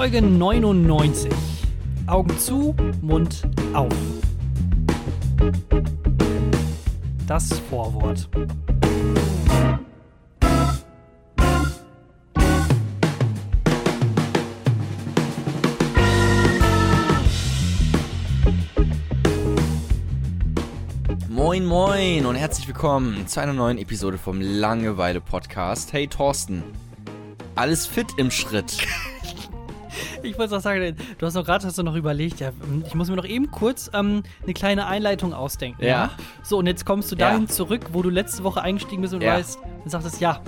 Folge 99. Augen zu, Mund auf. Das Vorwort. Moin Moin und herzlich willkommen zu einer neuen Episode vom Langeweile Podcast. Hey Thorsten, alles fit im Schritt. Ich wollte auch sagen, du hast doch gerade hast du noch überlegt, ja, ich muss mir noch eben kurz ähm, eine kleine Einleitung ausdenken. Ja. So, und jetzt kommst du Ja. dahin zurück, wo du letzte Woche eingestiegen bist und Ja. weißt, und sagtest, ja,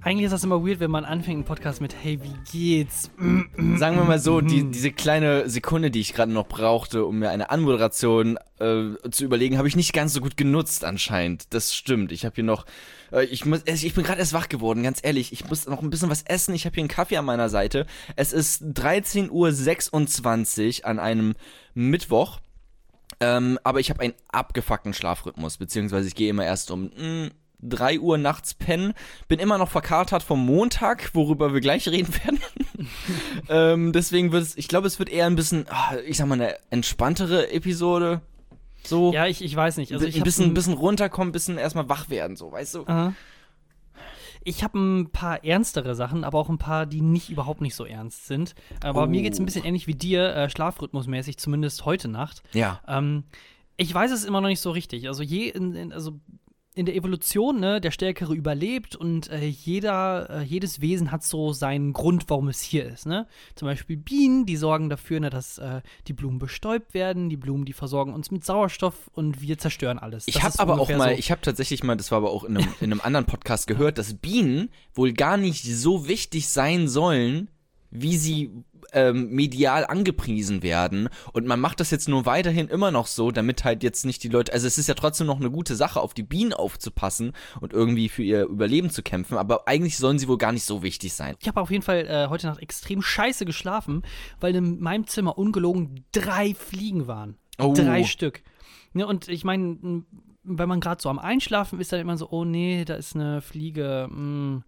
eigentlich ist das immer weird, wenn man anfängt, einen Podcast mit, hey, wie geht's? Sagen wir mal so, die, diese kleine Sekunde, die ich gerade noch brauchte, um mir eine Anmoderation äh, zu überlegen, habe ich nicht ganz so gut genutzt anscheinend. Das stimmt. Ich habe hier noch, ich muss, ich bin gerade erst wach geworden, ganz ehrlich. Ich muss noch ein bisschen was essen. Ich habe hier einen Kaffee an meiner Seite. Es ist 13.26 Uhr an einem Mittwoch. Ähm, aber ich habe einen abgefuckten Schlafrhythmus, beziehungsweise ich gehe immer erst um mh, 3 Uhr nachts pennen. Bin immer noch verkatert vom Montag, worüber wir gleich reden werden. ähm, deswegen wird es, ich glaube, es wird eher ein bisschen, ah, ich sag mal, eine entspanntere Episode. So. Ja, ich, ich weiß nicht. Also ich ein bisschen, ein- bisschen runterkommen, ein bisschen erstmal wach werden, so, weißt du? Aha. Ich habe ein paar ernstere Sachen, aber auch ein paar, die nicht überhaupt nicht so ernst sind. Aber Oh. mir geht es ein bisschen ähnlich wie dir, äh, schlafrhythmusmäßig, zumindest heute Nacht. Ja. Ähm, ich weiß es immer noch nicht so richtig. Also, je in, in, also in der Evolution, ne, der Stärkere überlebt und äh, jeder, äh, jedes Wesen hat so seinen Grund, warum es hier ist. Ne? Zum Beispiel Bienen, die sorgen dafür, ne, dass äh, die Blumen bestäubt werden. Die Blumen, die versorgen uns mit Sauerstoff und wir zerstören alles. Ich habe aber auch mal, so. ich habe tatsächlich mal, das war aber auch in einem, in einem anderen Podcast gehört, dass Bienen wohl gar nicht so wichtig sein sollen, wie sie ähm, medial angepriesen werden. Und man macht das jetzt nur weiterhin immer noch so, damit halt jetzt nicht die Leute, also es ist ja trotzdem noch eine gute Sache, auf die Bienen aufzupassen und irgendwie für ihr Überleben zu kämpfen, aber eigentlich sollen sie wohl gar nicht so wichtig sein. Ich habe auf jeden Fall äh, heute Nacht extrem scheiße geschlafen, weil in meinem Zimmer ungelogen drei Fliegen waren. Oh. Drei Stück. Ne, und ich meine, wenn man gerade so am Einschlafen ist, dann immer so, oh nee, da ist eine Fliege. Mh,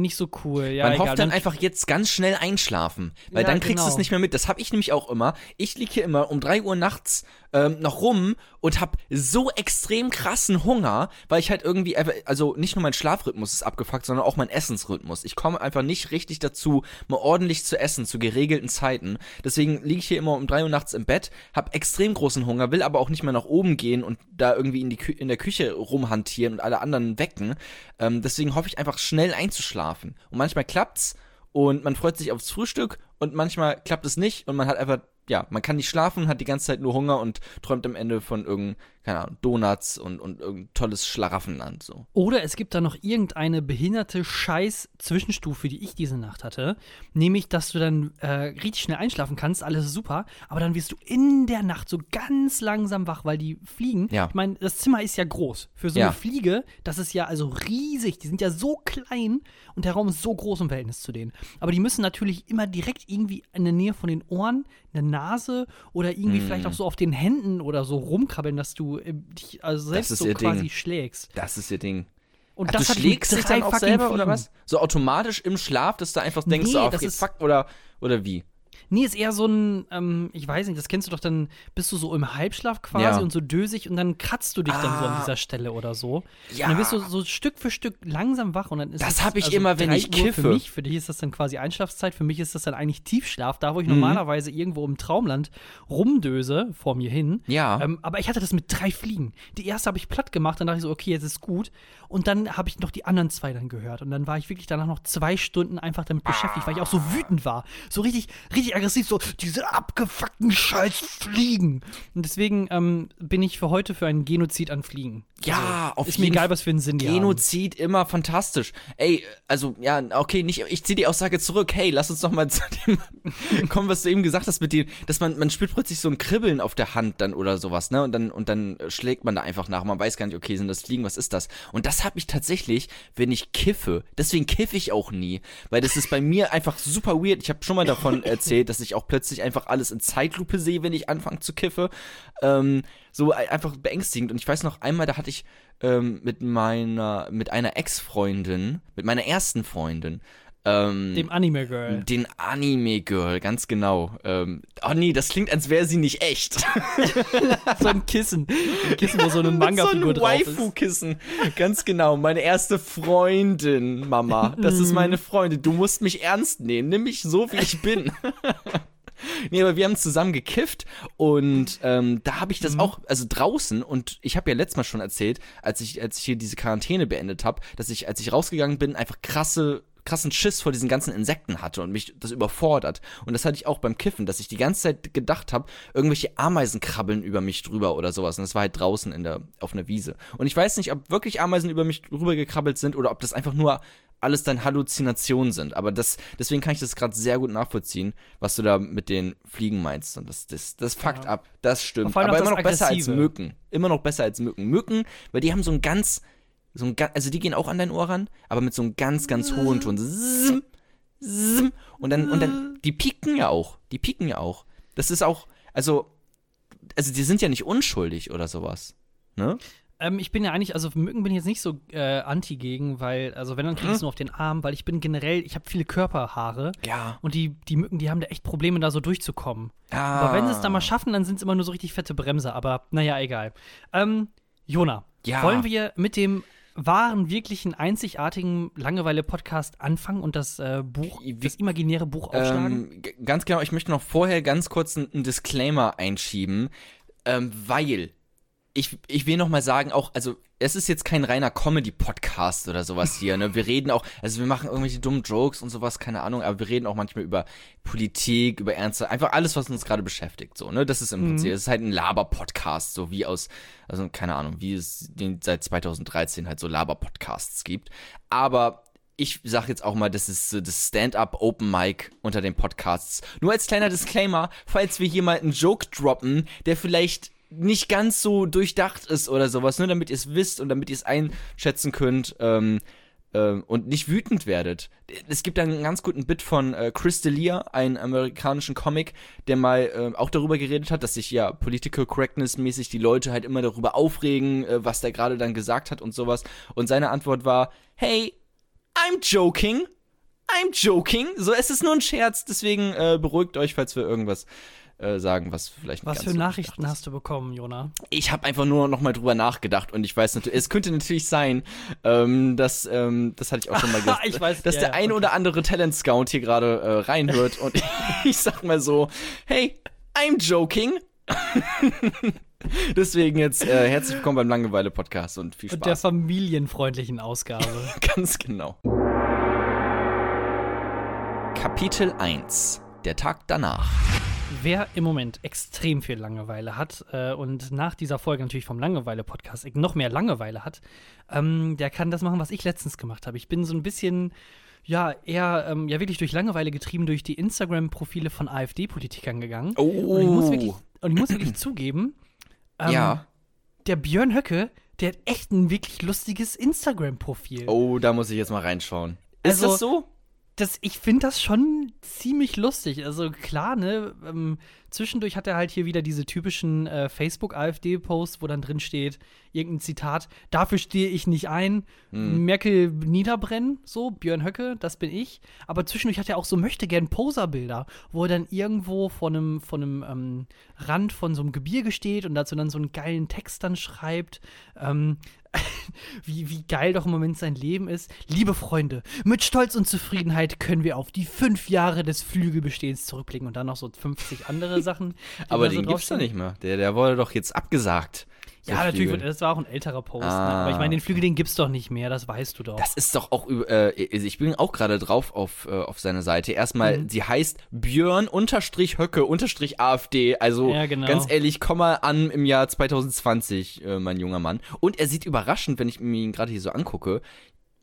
nicht so cool. Ja, Man egal. hofft dann einfach jetzt ganz schnell einschlafen, weil Ja, dann kriegst du genau. es nicht mehr mit. Das habe ich nämlich auch immer. Ich lieg hier immer um 3 Uhr nachts ähm, noch rum und hab so extrem krassen Hunger, weil ich halt irgendwie, also nicht nur mein Schlafrhythmus ist abgefuckt, sondern auch mein Essensrhythmus. Ich komme einfach nicht richtig dazu, mal ordentlich zu essen zu geregelten Zeiten. Deswegen liege ich hier immer um 3 Uhr nachts im Bett, hab extrem großen Hunger, will aber auch nicht mehr nach oben gehen und da irgendwie in, die Kü in der Küche rumhantieren und alle anderen wecken. Ähm, deswegen hoffe ich einfach schnell einzuschlafen. Und manchmal klappt's und man freut sich aufs Frühstück und manchmal klappt es nicht und man hat einfach, ja, man kann nicht schlafen, hat die ganze Zeit nur Hunger und träumt am Ende von irgendeinem, keine Ahnung, Donuts und, und irgendein tolles Schlaraffenland, so. Oder es gibt da noch irgendeine behinderte Scheiß-Zwischenstufe, die ich diese Nacht hatte. Nämlich, dass du dann äh, richtig schnell einschlafen kannst, alles super, aber dann wirst du in der Nacht so ganz langsam wach, weil die Fliegen, Ja. ich meine, das Zimmer ist ja groß. Für so Ja. eine Fliege, das ist ja also riesig, die sind ja so klein und der Raum ist so groß im Verhältnis zu denen. Aber die müssen natürlich immer direkt irgendwie in der Nähe von den Ohren, der Nase oder irgendwie Mhm. vielleicht auch so auf den Händen oder so rumkrabbeln, dass du dich also selbst so quasi Ding. schlägst. Das ist ihr Ding. Und Ach, das du schlägst dich dann auch selber oder Fliegen. was? So automatisch im Schlaf, dass du einfach denkst, Nee, das okay, ist- fuck, oder, oder wie? Nee, ist eher so ein, ähm, ich weiß nicht, das kennst du doch, dann bist du so im Halbschlaf quasi Ja. und so dösig und dann kratzt du dich dann so an Ah. dieser Stelle oder so. Ja. Und dann bist du so Stück für Stück langsam wach und dann ist Das es- hab ich also immer, wenn 3 ich Uhr kiffe. Für mich, für dich ist das dann quasi Einschlafzeit, für mich ist das dann eigentlich Tiefschlaf, da wo ich Mhm. normalerweise irgendwo im Traumland rumdöse vor mir hin. Ja. Ähm, aber ich hatte das mit drei Fliegen. Die erste habe ich platt gemacht, dann dachte ich so, okay, jetzt ist gut. Und dann habe ich noch die anderen zwei dann gehört. Und dann war ich wirklich danach noch zwei Stunden einfach damit beschäftigt, weil ich auch so wütend war. So richtig, richtig aggressiv, so diese abgefuckten Scheiß Fliegen. Und deswegen ähm, bin ich für heute für einen Genozid an Fliegen. Ja, auf Ist mir jeden egal, was für einen Sinn. Genozid immer fantastisch. Ey, also ja, okay, nicht, ich ziehe die Aussage zurück. Hey, lass uns noch mal zu dem kommen, was du eben gesagt hast mit dem, dass man man spürt plötzlich so ein Kribbeln auf der Hand dann oder sowas, ne? Und dann und dann schlägt man da einfach nach. Man weiß gar nicht, okay, sind das Fliegen, was ist das? Und das habe ich tatsächlich, wenn ich kiffe. Deswegen kiffe ich auch nie, weil das ist bei mir einfach super weird. Ich habe schon mal davon erzählt, dass ich auch plötzlich einfach alles in Zeitlupe sehe, wenn ich anfange zu kiffe. Ähm, so ein- einfach beängstigend. Und ich weiß noch einmal, da hatte ich ähm, mit meiner, mit einer Ex-Freundin, mit meiner ersten Freundin, Ähm, Dem Anime Girl. den Anime Girl, ganz genau. Ähm, oh nee, das klingt, als wäre sie nicht echt. so ein Kissen. Ein Kissen, wo so eine Manga-Figur so drauf ein ist. Waifu-Kissen. Ganz genau. Meine erste Freundin, Mama. Das ist meine Freundin. Du musst mich ernst nehmen. Nimm mich so, wie ich bin. Nee, aber wir haben zusammen gekifft und ähm, da habe ich das auch, also draußen und ich habe ja letztes Mal schon erzählt, als ich, als ich hier diese Quarantäne beendet habe, dass ich, als ich rausgegangen bin, einfach krasse krassen Schiss vor diesen ganzen Insekten hatte und mich das überfordert. Und das hatte ich auch beim Kiffen, dass ich die ganze Zeit gedacht habe, irgendwelche Ameisen krabbeln über mich drüber oder sowas. Und das war halt draußen in der, auf einer Wiese. Und ich weiß nicht, ob wirklich Ameisen über mich drüber gekrabbelt sind oder ob das einfach nur alles dann Halluzinationen sind. Aber das, deswegen kann ich das gerade sehr gut nachvollziehen, was du da mit den Fliegen meinst. Und das, das, das fuckt Ja. ab. Das stimmt. Aber immer noch besser als Aggressive. Mücken. Immer noch besser als Mücken. Mücken, weil die haben so ein ganz, so ein, also die gehen auch an dein Ohr ran, aber mit so einem ganz, ganz hohen Ton. Und dann, und dann, die pieken ja auch. Die pieken ja auch. Das ist auch, also, also die sind ja nicht unschuldig oder sowas. Ne? Ähm, ich bin ja eigentlich, also Mücken bin ich jetzt nicht so äh, anti gegen, weil, also wenn, dann krieg ich es Hm? nur auf den Arm, weil ich bin generell, ich habe viele Körperhaare. Ja. Und die, die Mücken, die haben da echt Probleme, da so durchzukommen. Ah. Aber wenn sie es dann mal schaffen, dann sind es immer nur so richtig fette Bremse. Aber naja, egal. Ähm, Jona, Ja. wollen wir mit dem wahren, wirklichen, einzigartigen Langeweile-Podcast anfangen und das äh, Buch, Wie- das imaginäre Buch aufschlagen? Ähm, ganz genau, ich möchte noch vorher ganz kurz einen Disclaimer einschieben, ähm, weil ich, ich will noch mal sagen, auch, also es ist jetzt kein reiner Comedy-Podcast oder sowas hier, ne? Wir reden auch, also wir machen irgendwelche dummen Jokes und sowas, keine Ahnung, aber wir reden auch manchmal über Politik, über Ernste, einfach alles, was uns gerade beschäftigt, so, ne? Das ist im Prinzip, es ist halt ein Laber-Podcast, so wie aus, also keine Ahnung, wie es den seit 2013 halt so Laber-Podcasts gibt. Aber ich sag jetzt auch mal, das ist so das Stand-up Open Mic unter den Podcasts. Nur als kleiner Disclaimer, falls wir hier mal einen Joke droppen, der vielleicht nicht ganz so durchdacht ist oder sowas, nur damit ihr es wisst und damit ihr es einschätzen könnt ähm, ähm, und nicht wütend werdet. Es gibt einen ganz guten Bit von äh, Chris D'Elia, einen amerikanischen Comic, der mal äh, auch darüber geredet hat, dass sich ja Political Correctness mäßig die Leute halt immer darüber aufregen, äh, was der gerade dann gesagt hat und sowas. Und seine Antwort war, hey, I'm joking. I'm joking. So, es ist nur ein Scherz, deswegen äh, beruhigt euch, falls wir irgendwas äh, sagen, was vielleicht Was für Nachrichten hast du bekommen, Jona? Ich habe einfach nur noch mal drüber nachgedacht und ich weiß natürlich, es könnte natürlich sein, ähm, dass, ähm, das hatte ich auch schon mal gesagt, Ich weiß, dass ja, der ja, ein okay. oder andere Talent Scout hier gerade äh, reinhört und ich sag mal so, hey, I'm joking. Deswegen jetzt äh, herzlich willkommen beim Langeweile Podcast und viel Und der Spaß. familienfreundlichen Ausgabe. Ganz genau. Kapitel 1. Der Tag danach. Wer im Moment extrem viel Langeweile hat äh, und nach dieser Folge natürlich vom Langeweile-Podcast noch mehr Langeweile hat, ähm, der kann das machen, was ich letztens gemacht habe. Ich bin so ein bisschen, ja, eher, ähm, ja, wirklich durch Langeweile getrieben durch die Instagram-Profile von AfD-Politikern gegangen. Oh. Und ich muss wirklich, und ich muss wirklich zugeben, ähm, ja. der Björn Höcke, der hat echt ein wirklich lustiges Instagram-Profil. Oh, da muss ich jetzt mal reinschauen. Ist Also- das so? Das, ich finde das schon ziemlich lustig. Also klar, ne, ähm, zwischendurch hat er halt hier wieder diese typischen äh, Facebook-AfD-Posts, wo dann drin steht, irgendein Zitat, dafür stehe ich nicht ein, Merkel niederbrennen, so, Björn Höcke, das bin ich. Aber zwischendurch hat er auch so möchte gern Poser-Bilder, wo er dann irgendwo von einem, von einem ähm, Rand von so einem Gebirge steht und dazu dann so einen geilen Text dann schreibt. Ähm, wie, wie geil doch im Moment sein Leben ist. Liebe Freunde, mit Stolz und Zufriedenheit können wir auf die fünf Jahre des Flügelbestehens zurückblicken und dann noch so 50 andere Sachen. Aber da so den gibt's doch nicht mehr. Der, der wurde doch jetzt abgesagt. Ja, natürlich, Flügel. das war auch ein älterer Post. Ne? Ah. Aber ich meine, den Flügel, den gibt's doch nicht mehr, das weißt du doch. Das ist doch auch äh, also ich bin auch gerade drauf auf, äh, auf seine Seite. Erstmal, Mhm. sie heißt Björn unterstrich Höcke unterstrich AfD. Also Ja, genau. ganz ehrlich, komm mal an im Jahr 2020, äh, mein junger Mann. Und er sieht überraschend, wenn ich mir ihn gerade hier so angucke,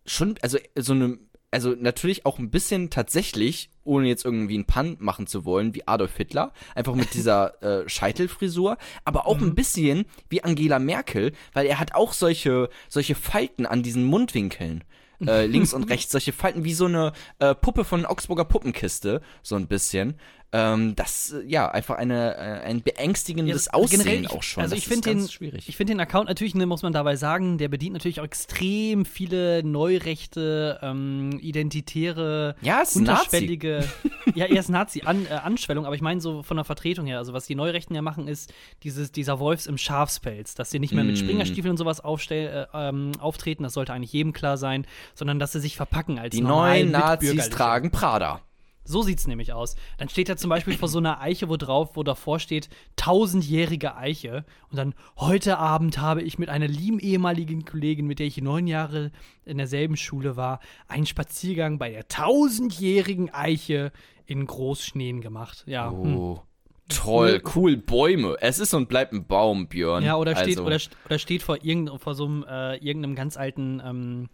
schon, also so eine, also natürlich auch ein bisschen tatsächlich, ohne jetzt irgendwie einen Pun machen zu wollen, wie Adolf Hitler, einfach mit dieser äh, Scheitelfrisur, aber auch ein bisschen wie Angela Merkel, weil er hat auch solche, solche Falten an diesen Mundwinkeln. Äh, links und rechts, solche Falten wie so eine äh, Puppe von Augsburger Puppenkiste, so ein bisschen. Ähm, das äh, ja einfach eine äh, ein beängstigendes Ja, Aussehen generell, ich- auch schon. Also Das ich finde den, schwierig. ich finde den Account natürlich, ne, muss man dabei sagen, der bedient natürlich auch extrem viele neurechte, ähm, identitäre, Ja, ist ein Nazi. unterschwellige, ja, er ist Nazi, An, äh, Anschwellung, aber ich meine so von der Vertretung her, also was die Neurechten ja machen, ist dieses, dieser Wolfs im Schafspelz, dass sie nicht mehr mit Mm. Springerstiefeln und sowas aufstell, äh, ähm, auftreten, das sollte eigentlich jedem klar sein, sondern dass sie sich verpacken als die neuen Nazis tragen Prada. So sieht's nämlich aus. Dann steht er zum Beispiel vor so einer Eiche, wo drauf, wo davor steht, tausendjährige Eiche. Und dann, heute Abend habe ich mit einer lieben ehemaligen Kollegin, mit der ich neun Jahre in derselben Schule war, einen Spaziergang bei der tausendjährigen Eiche in Großschneen gemacht. Ja. hm. Oh. Toll, cool, Bäume. Es ist und bleibt ein Baum, Björn. Ja, oder steht, also, oder, oder steht vor, irgend, vor so einem, äh, irgendeinem ganz alten ähm,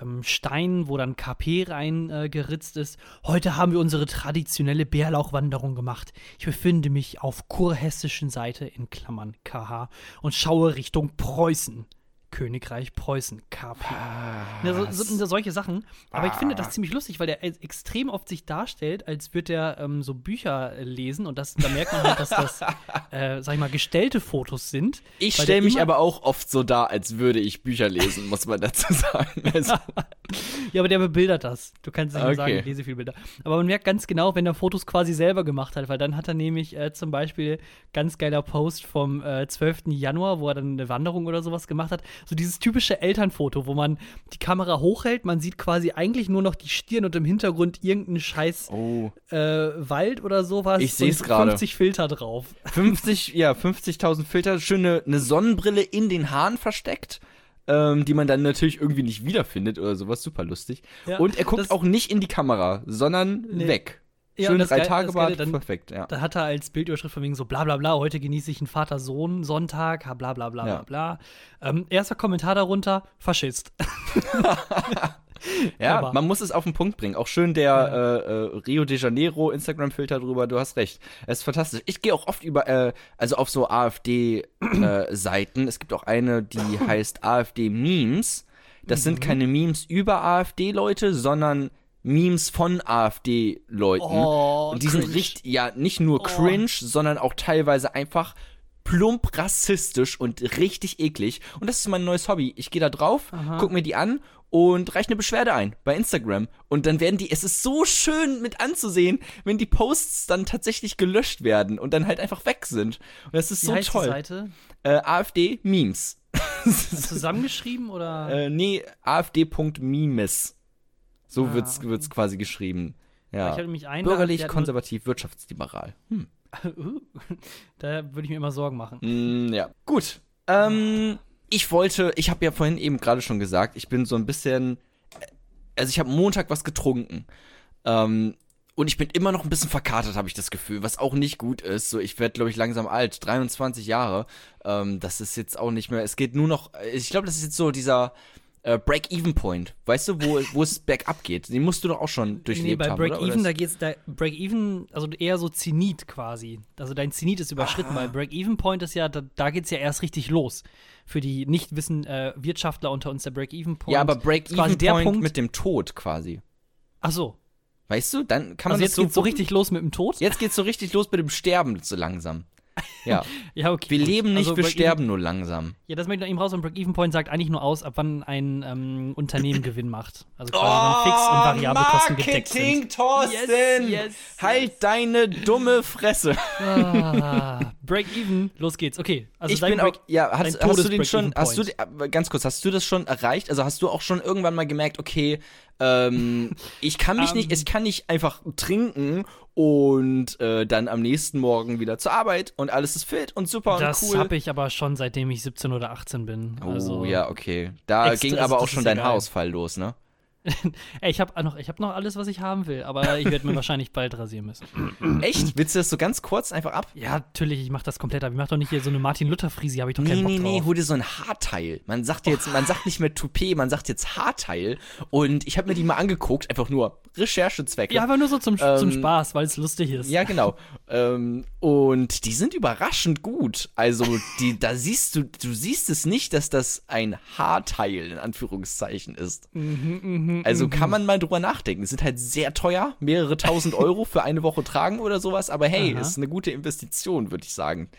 ähm, Stein, wo dann KP reingeritzt äh, ist. Heute haben wir unsere traditionelle Bärlauchwanderung gemacht. Ich befinde mich auf kurhessischen Seite in Klammern KH und schaue Richtung Preußen. Königreich Preußen, KP. Ja, so, so, so, solche Sachen. Aber ich finde das ziemlich lustig, weil der extrem oft sich darstellt, als würde er ähm, so Bücher äh, lesen und das, da merkt man halt, dass das, äh, sag ich mal, gestellte Fotos sind. Ich stelle mich aber auch oft so dar, als würde ich Bücher lesen, muss man dazu sagen. Also, Ja, aber der bebildert das. Du kannst nicht Okay. sagen, ich lese viel Bilder. Aber man merkt ganz genau, wenn er Fotos quasi selber gemacht hat, weil dann hat er nämlich äh, zum Beispiel ganz geiler Post vom äh, 12. Januar, wo er dann eine Wanderung oder sowas gemacht hat. So dieses typische Elternfoto, wo man die Kamera hochhält, man sieht quasi eigentlich nur noch die Stirn und im Hintergrund irgendeinen scheiß oh. äh, Wald oder sowas. Ich seh's und gerade. 50 Filter drauf. 50, ja, 50.000 Filter, schöne eine Sonnenbrille in den Haaren versteckt, ähm, die man dann natürlich irgendwie nicht wiederfindet oder sowas, super lustig. Ja, und er guckt auch nicht in die Kamera, sondern Nee. weg. Ja, Schön drei Geil- Tage dann- perfekt, ja. Da hat er als Bildüberschrift von wegen so bla bla bla, heute genieße ich einen Vater-Sohn-Sonntag, bla bla bla Ja. bla bla. Ähm, erster Kommentar darunter, Faschist. Ja, Aber- man muss es auf den Punkt bringen. Auch schön der äh, äh, Rio de Janeiro Instagram-Filter drüber, du hast recht. Es ist fantastisch. Ich gehe auch oft über, äh, also auf so AfD-Seiten. es gibt auch eine, die heißt AfD-Memes. Das Mhm. sind keine Memes über AfD-Leute, sondern Memes von AfD-Leuten. Oh, Und die sind cringe. richtig, ja, nicht nur Oh. cringe, sondern auch teilweise einfach plump rassistisch und richtig eklig. Und das ist mein neues Hobby. Ich gehe da drauf, Aha. guck mir die an und reiche eine Beschwerde ein bei Instagram. Und dann werden die, es ist so schön mit anzusehen, wenn die Posts dann tatsächlich gelöscht werden und dann halt einfach weg sind. Und das ist Wie so heißt die toll. Seite? Äh, AfD-Memes. Zusammengeschrieben oder? äh, nee, AfD.memes. So Ah, wird's, okay. wird's quasi geschrieben. Ja. Bürgerlich, konservativ, wirtschaftsliberal. Hm. nur- da würde ich mir immer Sorgen machen. Mm, ja. Gut. Ähm, ich wollte, ich habe ja vorhin eben gerade schon gesagt, ich bin so ein bisschen, also ich habe Montag was getrunken. Ähm, und ich bin immer noch ein bisschen verkatert, habe ich das Gefühl, was auch nicht gut ist. So, ich werde, glaube ich, langsam alt, 23 Jahre. Ähm, das ist jetzt auch nicht mehr. Es geht nur noch. Ich glaube, das ist jetzt so dieser äh, Break-Even-Point. Weißt du, wo, wo es bergab geht? Den musst du doch auch schon durchlebt Nee, bei? Break-Even, da geht's, da, Break-Even, also eher so Zenit quasi. Also dein Zenit ist überschritten, weil Break-Even-Point ist ja, da, da geht's ja erst richtig los. Für die nicht wissen äh, Wirtschaftler unter uns der Break-Even-Point. ja, aber ist quasi der Break-Even-Point Punkt. mit dem Tod quasi. Ach so. Weißt du, dann kann man Also jetzt geht's so richtig los mit dem Tod? Jetzt geht's so richtig los mit dem Sterben so langsam. Ja, Ja, okay. wir leben nicht, Also wir sterben nur langsam. Ja, das möchte ich noch eben raus. Und Break-Even-Point sagt eigentlich nur aus, ab wann ein ähm, Unternehmen Gewinn macht. Also quasi wenn Fix- und variable Kosten gedeckt sind. Oh, Marketing, Thorsten! Yes, yes, halt deine dumme Fresse. Ah, Break-Even, los geht's. Okay, also ich dein bin auch, Break ja, hast, hast du den schon, hast du, ganz kurz, hast du das schon erreicht? Also hast du auch schon irgendwann mal gemerkt, okay, ähm, ich kann mich nicht, Ähm. ich kann nicht einfach trinken und äh, dann am nächsten Morgen wieder zur Arbeit und alles ist fit und super Das und cool. habe ich aber schon seitdem ich 17 oder 18 bin. Oh, Also, ja, okay. Da ging aber auch das schon dein geil. Haarausfall los, ne? Ey, ich habe noch, ich hab noch alles, was ich haben will, aber ich werde mir wahrscheinlich bald rasieren müssen. Echt? Willst du das so ganz kurz einfach ab? Ja, natürlich, ich mache das komplett, aber ich mache doch nicht hier so eine Martin-Luther-Frisi, habe ich doch Nee, keinen Bock nee, nee, drauf. hol dir so ein Haarteil. Man sagt jetzt, man sagt nicht mehr Toupet, man sagt jetzt Haarteil. Und ich habe mir die mal angeguckt, einfach nur Recherchezwecke. Ja, aber nur so zum, zum Ähm, Spaß, weil es lustig ist. Ja, genau. ähm, und die sind überraschend gut. Also, die, da siehst du, du siehst es nicht, dass das ein Haarteil in Anführungszeichen ist. Mhm, Also kann man mal drüber nachdenken. Es sind halt sehr teuer, mehrere tausend Euro für eine Woche tragen oder sowas, aber hey, Aha. ist eine gute Investition, würde ich sagen.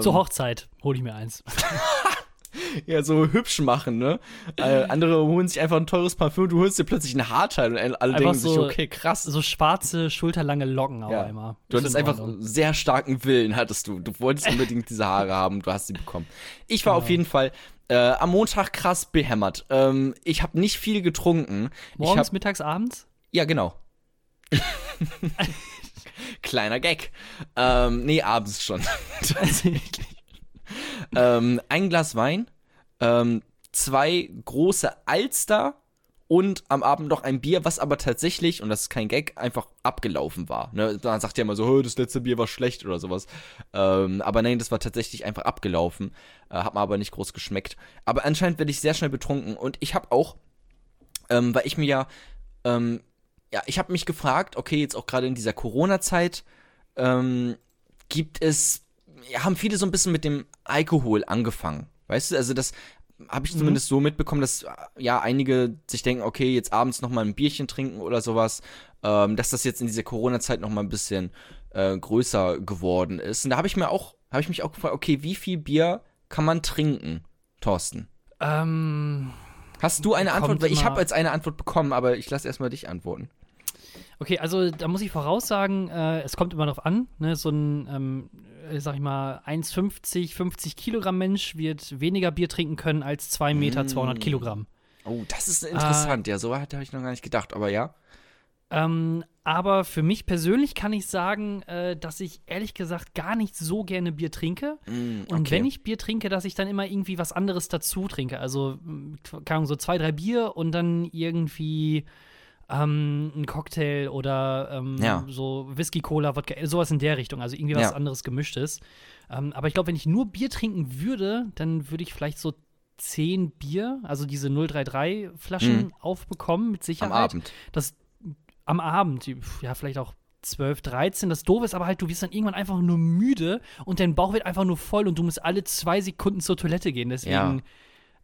Zur Hochzeit hole ich mir eins. Ja, so hübsch machen, ne? Äh, andere holen sich einfach ein teures Parfüm, du holst dir plötzlich ein Haarteil und alle Einfach denken sich, so- okay, krass. So schwarze, schulterlange Locken Ja. immer. Du Ist hattest in einfach sehr starken Willen, hattest du. Du wolltest unbedingt diese Haare haben, du hast sie bekommen. Ich war auf jeden Fall äh, am Montag krass behämmert. Ähm, ich habe nicht viel getrunken. ich Morgens, hab, mittags, abends? ja, genau. Kleiner Gag. Ähm, nee, abends schon. ähm, ein Glas Wein, ähm, zwei große Alster und am Abend noch ein Bier, was aber tatsächlich, und das ist kein Gag, einfach abgelaufen war. Ne? Man sagt ja immer so, "Hö, das letzte Bier war schlecht oder sowas. Ähm, aber nein, das war tatsächlich einfach abgelaufen. Äh, hat mir aber nicht groß geschmeckt. Aber anscheinend werde ich sehr schnell betrunken. Und ich habe auch, ähm, weil ich mir ja, ähm, ja, ich habe mich gefragt, okay, jetzt auch gerade in dieser Corona-Zeit, ähm, gibt es, haben viele so ein bisschen mit dem Alkohol angefangen. Weißt du, also das habe ich zumindest so mitbekommen, dass ja einige sich denken, okay, jetzt abends noch mal ein Bierchen trinken oder sowas, ähm, dass das jetzt in dieser Corona-Zeit noch mal ein bisschen äh, größer geworden ist. Und da habe ich mir auch, habe ich mich auch gefragt, okay, wie viel Bier kann man trinken, Thorsten? Ähm, Hast du eine Antwort? Weil ich habe jetzt eine Antwort bekommen, aber ich lasse erstmal dich antworten. Okay, also da muss ich voraussagen, äh, es kommt immer darauf an. Ne? So ein, ähm, äh, sag ich mal, 1,50, 50 Kilogramm Mensch wird weniger Bier trinken können als 2 Meter, Mm. 200 Kilogramm. Oh, das ist interessant. ja, so hatte ich noch gar nicht gedacht, aber ja. Ähm, aber für mich persönlich kann ich sagen, äh, dass ich ehrlich gesagt gar nicht so gerne Bier trinke. Mm, Und okay. wenn ich Bier trinke, dass ich dann immer irgendwie was anderes dazu trinke. Also, keine Ahnung, so zwei, drei Bier und dann irgendwie ähm, ein Cocktail oder ähm, Ja. so Whisky, Cola, Wodka, sowas in der Richtung. Also irgendwie was Ja. anderes gemischtes. Ähm, aber ich glaube, wenn ich nur Bier trinken würde, dann würde ich vielleicht so zehn Bier, also diese 033 Flaschen Mhm. aufbekommen, mit Sicherheit. Am Abend. Das am Abend, ja, vielleicht auch 12, 13. Das Doofe ist aber halt, du wirst dann irgendwann einfach nur müde und dein Bauch wird einfach nur voll und du musst alle zwei Sekunden zur Toilette gehen. Deswegen.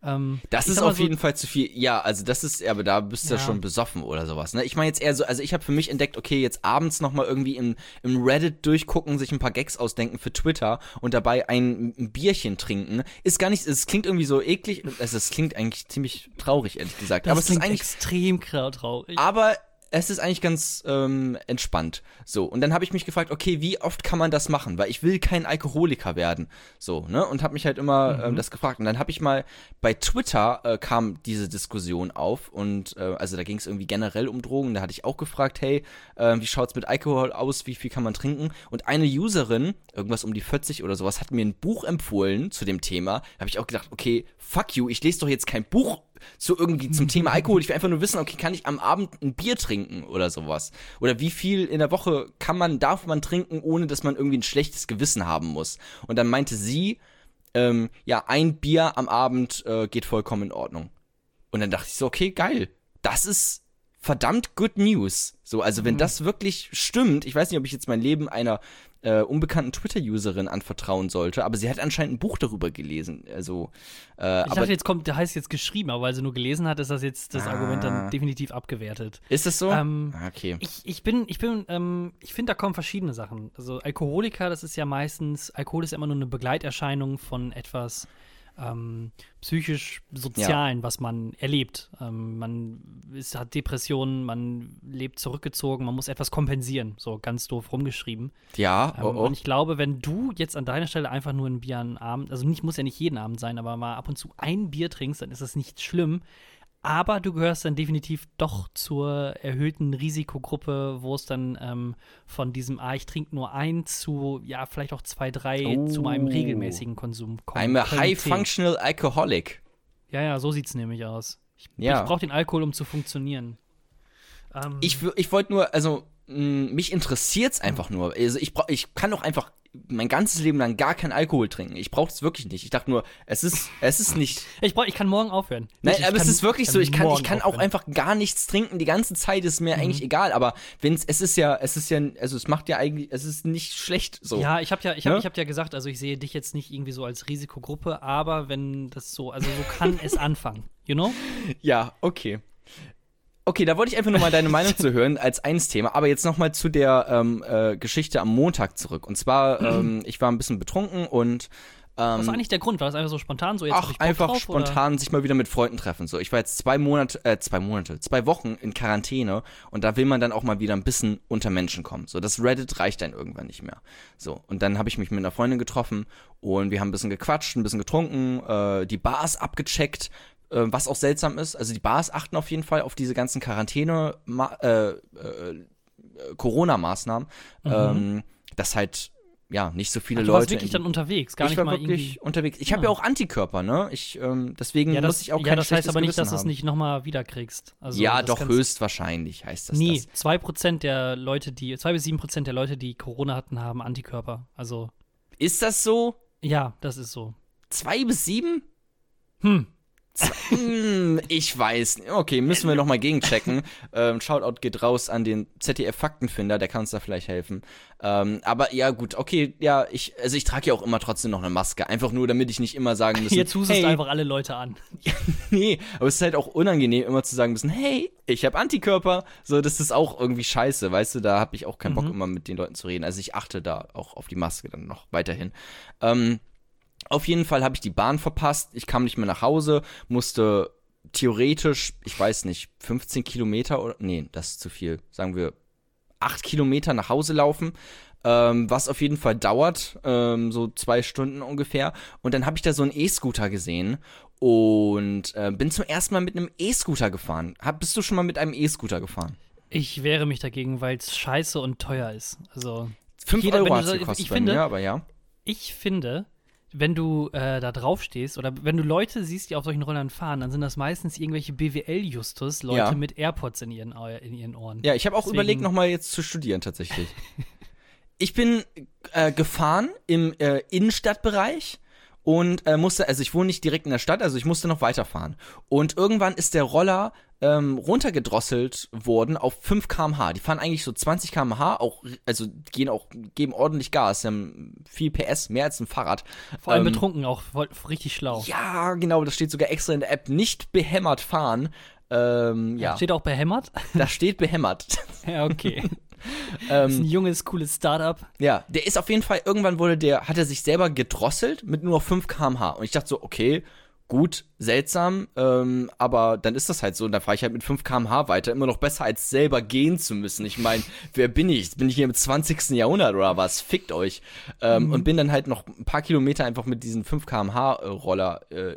Ähm, Das ist auf so, jeden Fall zu viel. Ja, also das ist, aber da bist du ja schon besoffen oder sowas. Ne? Ich meine jetzt eher so, also ich habe für mich entdeckt, okay, jetzt abends noch mal irgendwie im, im Reddit durchgucken, sich ein paar Gags ausdenken für Twitter und dabei ein, ein Bierchen trinken, ist gar nicht, es klingt irgendwie so eklig, also es klingt eigentlich ziemlich traurig, ehrlich gesagt. Das aber es ist klingt eigentlich extrem grau- traurig. aber es ist eigentlich ganz ähm, entspannt. So, und dann habe ich mich gefragt, okay, wie oft kann man das machen? Weil ich will kein Alkoholiker werden. So, ne? Und habe mich halt immer ähm, das gefragt. Und dann habe ich mal bei Twitter äh, kam diese Diskussion auf und äh, also da ging es irgendwie generell um Drogen. Da hatte ich auch gefragt, hey, äh, wie schaut's mit Alkohol aus? Wie viel kann man trinken? Und eine Userin, irgendwas um die 40 oder sowas, hat mir ein Buch empfohlen zu dem Thema. Da habe ich auch gedacht, okay, fuck you, ich lese doch jetzt kein Buch zu irgendwie zum Thema Alkohol. Ich will einfach nur wissen, okay, kann ich am Abend ein Bier trinken oder sowas? Oder wie viel in der Woche kann man, darf man trinken, ohne dass man irgendwie ein schlechtes Gewissen haben muss? Und dann meinte sie, ähm, ja, ein Bier am Abend äh, geht vollkommen in Ordnung. Und dann dachte ich so, okay, geil. Das ist verdammt good news. So, also wenn das wirklich stimmt, ich weiß nicht, ob ich jetzt mein Leben einer äh, unbekannten Twitter-Userin anvertrauen sollte, aber sie hat anscheinend ein Buch darüber gelesen. Also, äh, ich dachte, jetzt kommt, der heißt jetzt geschrieben, aber weil sie nur gelesen hat, ist das jetzt das Ah. Argument dann definitiv abgewertet. ist es so? Ähm, Ah, okay. Ich, ich bin, ich bin, ähm, ich finde, da kommen verschiedene Sachen. Also Alkoholiker, das ist ja meistens, Alkohol ist ja immer nur eine Begleiterscheinung von etwas ähm, psychisch-sozialen, was man erlebt. Ähm, man ist, hat Depressionen, man lebt zurückgezogen, man muss etwas kompensieren, so ganz doof rumgeschrieben. Ja, Ähm, oh, oh. Und ich glaube, wenn du jetzt an deiner Stelle einfach nur ein Bier am Abend, also nicht, muss ja nicht jeden Abend sein, aber mal ab und zu ein Bier trinkst, dann ist das nicht schlimm. Aber du gehörst dann definitiv doch zur erhöhten Risikogruppe, wo es dann ähm, von diesem, ah, ich trinke nur ein zu, ja, vielleicht auch zwei, drei Oh. zu einem regelmäßigen Konsum kommt. I'm a high functional alcoholic. Ja, ja, so sieht's nämlich aus. Ich, Ja. ich brauche den Alkohol, um zu funktionieren. Ähm, Ich, ich wollte nur, also mich interessiert's einfach nur. Also ich brauch, ich kann doch einfach mein ganzes Leben lang gar keinen Alkohol trinken. Ich brauche es wirklich nicht. Ich dachte nur, es ist, es ist nicht. ich, brauch, ich kann morgen aufhören. Nein, Wirklich, aber ich es kann- ist wirklich so. Ich kann, ich kann auch einfach gar nichts trinken. Die ganze Zeit ist mir eigentlich egal. Aber wenn's, es ist ja, es ist ja, also es macht ja eigentlich, es ist nicht schlecht so. Ja, ich habe ja, ich hab, Ne? ich hab ja gesagt, also ich sehe dich jetzt nicht irgendwie so als Risikogruppe, aber wenn das so, also so kann es anfangen, you know? Ja, okay. Okay, da wollte ich einfach nur mal deine Meinung zu hören als eins Thema. Aber jetzt noch mal zu der ähm, äh, Geschichte am Montag zurück. Und zwar, ähm, ich war ein bisschen betrunken und ähm, Was war eigentlich der Grund? War das einfach so spontan? So, jetzt Ach, einfach drauf, spontan sich mal wieder mit Freunden treffen. So, ich war jetzt zwei Monate, äh, zwei Monate, zwei Wochen in Quarantäne und da will man dann auch mal wieder ein bisschen unter Menschen kommen. So, das Reddit reicht dann irgendwann nicht mehr. So, und dann habe ich mich mit einer Freundin getroffen und wir haben ein bisschen gequatscht, ein bisschen getrunken, äh, die Bars abgecheckt, äh, was auch seltsam ist. Also die Bars achten auf jeden Fall auf diese ganzen Quarantäne, äh, äh, Corona-Maßnahmen, Mhm. ähm, dass halt ja nicht so viele Ach, du Leute warst wirklich dann unterwegs, gar ich nicht war mal wirklich irgendwie. unterwegs. Ich habe Ah. ja auch Antikörper, ne? Ich, ähm, deswegen Ja, das, muss ich auch ja, kein das heißt aber nicht, dass du es nicht nochmal wiederkriegst. Also, ja, doch höchstwahrscheinlich heißt das. Nee, das. 2% der Leute, die, 2 bis 7% der Leute, die Corona hatten, haben Antikörper. Also, Ist das so? ja, das ist so. Zwei bis sieben? Hm. Hm, ich weiß. Okay, müssen wir nochmal gegenchecken. ähm, Shoutout geht raus an den ZDF-Faktenfinder, der kann uns da vielleicht helfen. Ähm, aber ja, gut, okay, ja, ich, also ich trage ja auch immer trotzdem noch eine Maske. Einfach nur, damit ich nicht immer sagen muss, Jetzt hustest hey, einfach alle Leute an. Nee, aber es ist halt auch unangenehm, immer zu sagen müssen, hey, ich habe Antikörper. So, das ist auch irgendwie scheiße, weißt du, da habe ich auch keinen Bock, immer mit den Leuten zu reden. Also ich achte da auch auf die Maske dann noch weiterhin. Ähm, auf jeden Fall habe ich die Bahn verpasst. Ich kam nicht mehr nach Hause, musste theoretisch, ich weiß nicht, 15 Kilometer oder, nee, das ist zu viel, sagen wir 8 Kilometer nach Hause laufen. Ähm, was auf jeden Fall dauert, ähm, so zwei Stunden ungefähr. Und dann habe ich da so einen E-Scooter gesehen und äh, bin zum ersten Mal mit einem E-Scooter gefahren. Hab, bist du schon mal mit einem E-Scooter gefahren? Ich wehre mich dagegen, weil es scheiße und teuer ist. Also, 5 Jeder- Euro hat so- gekostet ich finde- mir, aber ja. ich finde, wenn du äh, da drauf stehst oder wenn du Leute siehst, die auf solchen Rollern fahren, dann sind das meistens irgendwelche BWL-Justus, Leute Ja. mit AirPods in ihren, in ihren Ohren. Ja, ich habe auch Deswegen- überlegt, nochmal jetzt zu studieren tatsächlich. ich bin äh, gefahren im äh, Innenstadtbereich und äh, musste, also ich wohne nicht direkt in der Stadt, also ich musste noch weiterfahren. Und irgendwann ist der Roller ähm, runtergedrosselt worden auf 5 km/h. Die fahren eigentlich so 20 km/h, auch, also gehen auch, geben ordentlich Gas, haben viel PS, mehr als ein Fahrrad. Vor allem Ähm, betrunken auch, voll, richtig schlau. Ja, genau, das steht sogar extra in der App, nicht behämmert fahren. Ähm, ja, Steht auch behämmert? da steht behämmert. ja, okay. Ähm, Das ist ein junges, cooles Startup. Ja, der ist auf jeden Fall, irgendwann wurde der, hat er sich selber gedrosselt mit nur 5 km/h. Und ich dachte so, okay, gut, seltsam, ähm, aber dann ist das halt so. Und dann fahre ich halt mit 5 km/h weiter. Immer noch besser, als selber gehen zu müssen. Ich meine, wer bin ich? Bin ich hier im 20. Jahrhundert oder was? Fickt euch. Ähm, Und bin dann halt noch ein paar Kilometer einfach mit diesem 5 km/h Roller äh,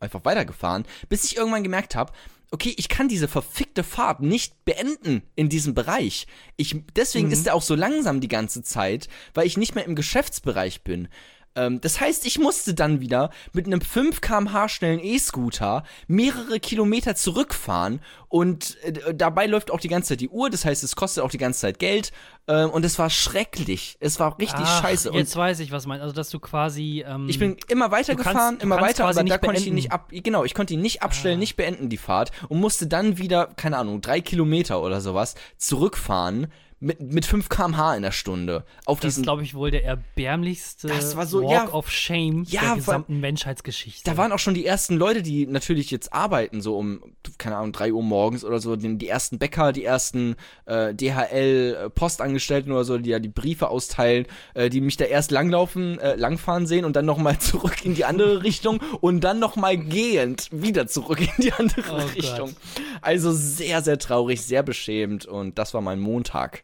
einfach weitergefahren, bis ich irgendwann gemerkt habe, okay, ich kann diese verfickte Fahrt nicht beenden in diesem Bereich. Ich, deswegen ist er auch so langsam die ganze Zeit, weil ich nicht mehr im Geschäftsbereich bin. Ähm, das heißt, ich musste dann wieder mit einem 5 km/h schnellen E-Scooter mehrere Kilometer zurückfahren und äh, dabei läuft auch die ganze Zeit die Uhr, das heißt, es kostet auch die ganze Zeit Geld ähm, und es war schrecklich. Es war richtig Ach, scheiße. Und Jetzt weiß ich, was meinst. Also, dass du quasi. Ähm, ich bin immer weitergefahren, kannst- du immer weiter, aber da nicht konnte ich ihn beenden. nicht ab. Genau, ich konnte ihn nicht abstellen, Ah. nicht beenden die Fahrt und musste dann wieder, keine Ahnung, drei Kilometer oder sowas zurückfahren mit, mit 5 km/h in der Stunde. Auf das ist, glaube ich, wohl der erbärmlichste so- Walk ja. of Shame Ja, der gesamten Menschheitsgeschichte. Da waren auch schon die ersten Leute, die natürlich jetzt arbeiten, so um, keine Ahnung, 3 Uhr morgens oder so, die, die ersten Bäcker, die ersten äh, DHL-Postangestellten oder so, die ja die Briefe austeilen, äh, die mich da erst langlaufen, äh, langfahren sehen und dann nochmal zurück in die andere Richtung und dann nochmal gehend wieder zurück in die andere Oh Gott. Richtung. Also sehr, sehr traurig, sehr beschämend und das war mein Montag.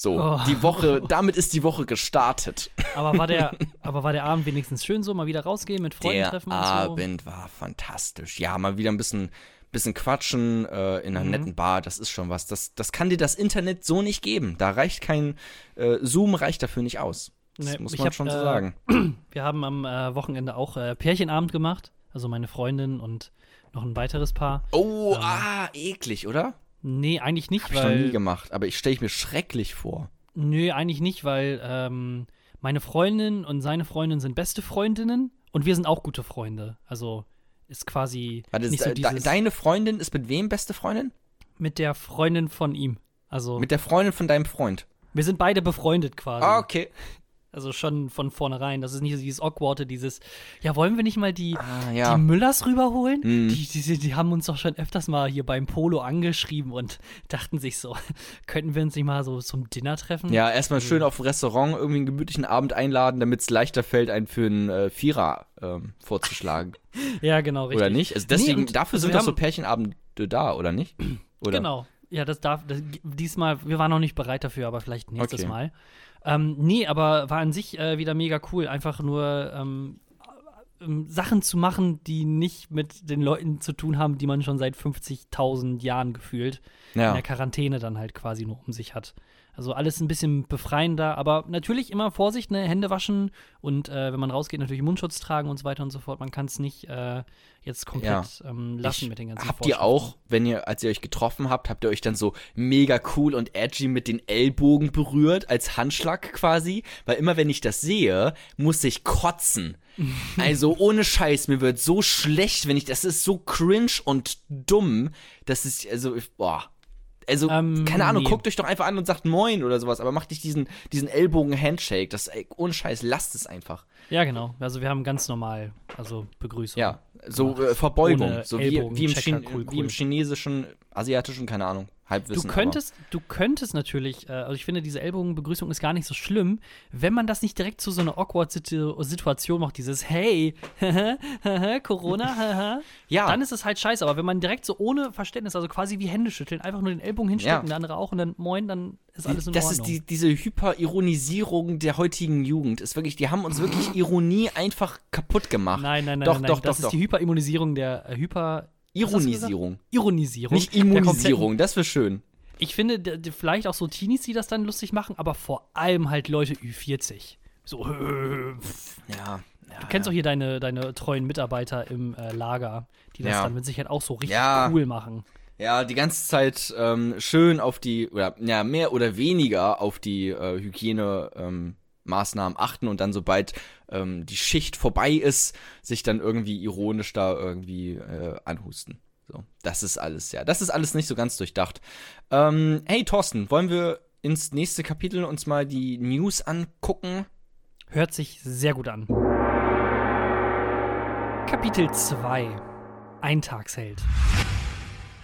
So, Oh. die Woche, damit ist die Woche gestartet. aber, war der, aber war der Abend wenigstens schön so? Mal wieder rausgehen, mit Freunden Der treffen und so? Abend war fantastisch. Ja, mal wieder ein bisschen, bisschen quatschen äh, in einer Mhm. netten Bar, das ist schon was. Das, das kann dir das Internet so nicht geben. Da reicht kein äh, Zoom, reicht dafür nicht aus. Das Nee, muss ich man hab, schon so äh, sagen. Wir haben am äh, Wochenende auch äh, Pärchenabend gemacht. Also meine Freundin und noch ein weiteres Paar. Oh, ah, eklig, oder? Nee, eigentlich nicht, Hab ich noch nie gemacht, aber ich stelle ich mir schrecklich vor. Nö, eigentlich nicht, weil ähm, meine Freundin und seine Freundin sind beste Freundinnen und wir sind auch gute Freunde. Also ist quasi Warte, nicht so dieses deine Freundin ist mit wem beste Freundin? mit der Freundin von ihm. Also Mit der Freundin von deinem Freund. wir sind beide befreundet quasi. Ah, okay. Also schon von vornherein. Das ist nicht so dieses Awkwarde, dieses, ja, wollen wir nicht mal die, Ah, ja. die Müllers rüberholen? Mhm. Die, die, die haben uns doch schon öfters mal hier beim Polo angeschrieben und dachten sich so, könnten wir uns nicht mal so zum Dinner treffen? Ja, erstmal schön auf dem Restaurant irgendwie einen gemütlichen Abend einladen, damit es leichter fällt, einen für einen äh, Vierer ähm, vorzuschlagen. Ja, genau, richtig. Oder nicht? Also deswegen, und- dafür also sind doch so Pärchenabende da, oder nicht? Oder? Genau. Ja, das darf, das, diesmal, wir waren noch nicht bereit dafür, aber vielleicht nächstes Okay. Mal. Ähm, nee, aber war an sich äh, wieder mega cool, einfach nur ähm, ähm, Sachen zu machen, die nicht mit den Leuten zu tun haben, die man schon seit 50.000 Jahren gefühlt in Ja. der Quarantäne dann halt quasi nur um sich hat. Also alles ein bisschen befreiender, aber natürlich immer Vorsicht, ne, Hände waschen und äh, wenn man rausgeht, natürlich Mundschutz tragen und so weiter und so fort. Man kann es nicht äh, jetzt komplett ähm, lassen Ich- mit den ganzen Habt ihr auch, wenn ihr, als ihr euch getroffen habt, habt ihr euch dann so mega cool und edgy mit den Ellbogen berührt, als Handschlag quasi? Weil immer wenn ich das sehe, muss ich kotzen. Also ohne Scheiß, mir wird so schlecht, wenn ich, das ist so cringe und dumm, das ist, also, boah. Also, Ähm, keine Ahnung, nee. guckt euch doch einfach an und sagt Moin oder sowas, aber macht nicht diesen, diesen Ellbogen-Handshake. Das, ey, ohne Scheiß, lasst es einfach. Ja, genau. Also wir haben ganz normal, also Begrüßung. Ja, so äh, Verbeugung, so wie, wie, im Chin cool, wie im cool. chinesischen, asiatischen, keine Ahnung, Du Halbwissen. könntest, du könntest natürlich, äh, also ich finde, diese Ellbogenbegrüßung ist gar nicht so schlimm, wenn man das nicht direkt zu so einer awkward Situ Situation macht, dieses Hey, Corona. Ja. dann ist es halt scheiße. Aber wenn man direkt so ohne Verständnis, also quasi wie Hände schütteln, einfach nur den Ellbogen hinstecken, Ja. der andere auch und dann moin, dann ist alles in das Ordnung. ist die, diese Hyperironisierung der heutigen Jugend. Ist wirklich, die haben uns wirklich Ironie einfach kaputt gemacht. Nein, nein, nein, Doch, nein, nein. doch, das doch, ist doch. die Hyperimmunisierung der äh, Hyper. Du? Ironisierung. Ironisierung. Nicht Immunisierung, das wäre schön. Ich finde, vielleicht auch so Teenies, die das dann lustig machen, aber vor allem halt Leute Ü40. So, du Ja. ja kennst doch hier deine, deine treuen Mitarbeiter im äh, Lager, die das Ja. dann mit Sicherheit auch so richtig Ja. cool machen. Ja, die ganze Zeit ähm, schön auf die, oder ja, mehr oder weniger auf die äh, Hygiene ähm, Maßnahmen achten und dann, sobald ähm, die Schicht vorbei ist, sich dann irgendwie ironisch da irgendwie äh, anhusten. So, das ist alles, ja. Das ist alles nicht so ganz durchdacht. Ähm, hey Thorsten, wollen wir ins nächste Kapitel uns mal die News angucken? Hört sich sehr gut an. Kapitel 2 Eintagsheld.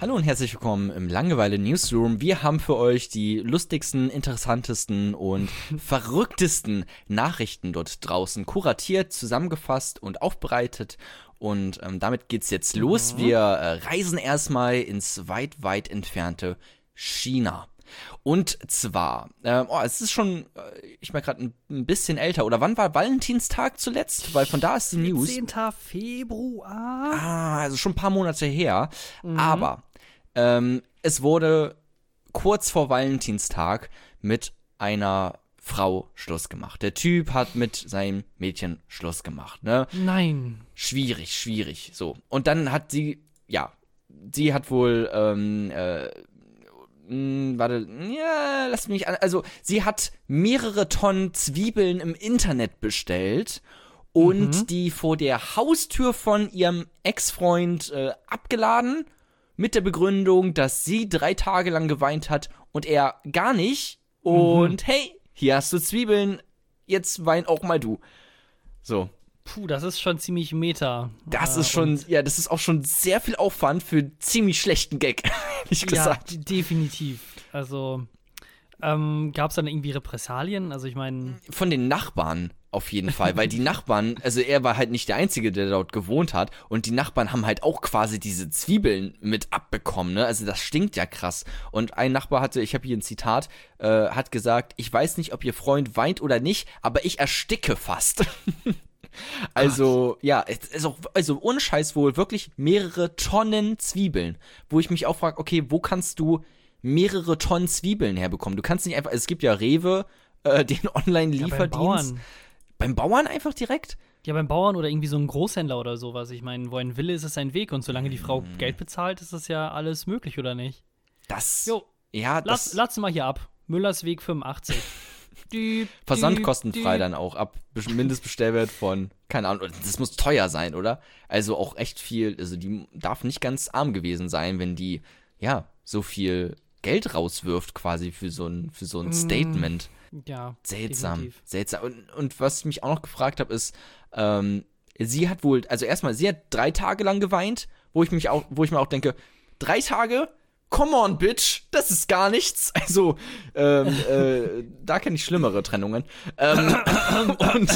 Hallo und herzlich willkommen im Langeweile Newsroom. Wir haben für euch die lustigsten, interessantesten und verrücktesten Nachrichten dort draußen kuratiert, zusammengefasst und aufbereitet. Und ähm, damit geht's jetzt los. Wir äh, reisen erstmal ins weit, weit entfernte China. Und zwar, ähm, oh, es ist schon, äh, ich meine gerade ein, ein bisschen älter. Oder wann war Valentinstag zuletzt? Weil von da ist die News. 10. Februar. Ah, also schon ein paar Monate her. Aber ähm, es wurde kurz vor Valentinstag mit einer Frau Schluss gemacht. Der Typ hat mit seinem Mädchen Schluss gemacht. Ne? Nein. Schwierig, schwierig. So. Und dann hat sie, ja, sie hat wohl, ähm, äh, mh, warte, ja, lass mich an. Also, sie hat mehrere Tonnen Zwiebeln im Internet bestellt und die vor der Haustür von ihrem Ex-Freund äh, abgeladen mit der Begründung, dass sie drei Tage lang geweint hat und er gar nicht. Und hey, hier hast du Zwiebeln, jetzt wein auch mal du. So, Puh, das ist schon ziemlich meta. das Äh, ist schon, ja, das ist auch schon sehr viel Aufwand für ziemlich schlechten Gag, ehrlich Ja, gesagt. d- definitiv. Also, ähm, gab es dann irgendwie Repressalien? Also, ich meine, Von den Nachbarn auf jeden Fall, weil die Nachbarn, also er war halt nicht der Einzige, der dort gewohnt hat und die Nachbarn haben halt auch quasi diese Zwiebeln mit abbekommen, ne? Also das stinkt ja krass. Und ein Nachbar hatte, ich habe hier ein Zitat, äh, hat gesagt, ich weiß nicht, ob ihr Freund weint oder nicht, aber ich ersticke fast. Also, ja, es ist auch, also ohne Scheiß wohl wirklich mehrere Tonnen Zwiebeln, wo ich mich auch frage, okay, wo kannst du mehrere Tonnen Zwiebeln herbekommen? Du kannst nicht einfach, es gibt ja Rewe, äh, den ja, beim Online-Lieferdienst. Bauern. beim Bauern einfach direkt? Ja, beim Bauern oder irgendwie so ein Großhändler oder sowas. Ich meine, wo ein Wille ist, ist ein Weg. Und solange die Frau Mhm. Geld bezahlt, ist das ja alles möglich, oder nicht? Das, Jo, ja, lass, das lass mal hier ab. Müllers Weg 85. Versandkostenfrei dann auch ab Bes- Mindestbestellwert von, keine Ahnung, das muss teuer sein, oder? Also auch echt viel, also die darf nicht ganz arm gewesen sein, wenn die, ja, so viel Geld rauswirft quasi für so ein, für so ein Statement. Ja. Seltsam, definitiv. seltsam. Und, und was ich mich auch noch gefragt habe, ist, ähm, sie hat wohl, also erstmal, sie hat drei Tage lang geweint, wo ich mich auch, wo ich mir auch denke, drei Tage? Come on, bitch, das ist gar nichts. Also, ähm, äh, da kenne ich schlimmere Trennungen. Ähm, und,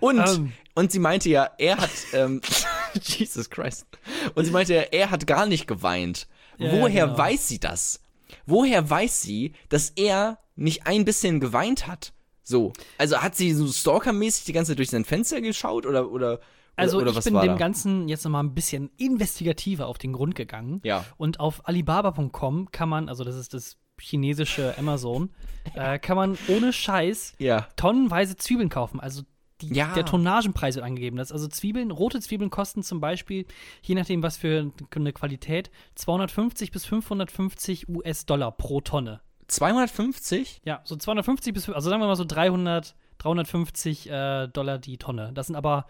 und, und sie meinte ja, er hat, ähm, Jesus Christ. Und sie meinte ja, er hat gar nicht geweint. Ja, Woher genau. weiß sie das? Woher weiß sie, dass er nicht ein bisschen geweint hat? So. Also hat sie so stalkermäßig die ganze Zeit durch sein Fenster geschaut oder oder Also oder, oder ich bin dem da? Ganzen jetzt nochmal ein bisschen investigativer auf den Grund gegangen. Ja. Und auf Alibaba.com kann man, also das ist das chinesische Amazon, äh, kann man ohne Scheiß Ja. tonnenweise Zwiebeln kaufen. Also die, Ja. der Tonnagenpreis wird angegeben. Das, also Zwiebeln, rote Zwiebeln kosten zum Beispiel, je nachdem was für eine Qualität, 250 bis 550 US-Dollar pro Tonne. 250? Ja, so 250 bis, also sagen wir mal so 300, 350 äh, Dollar die Tonne. Das sind aber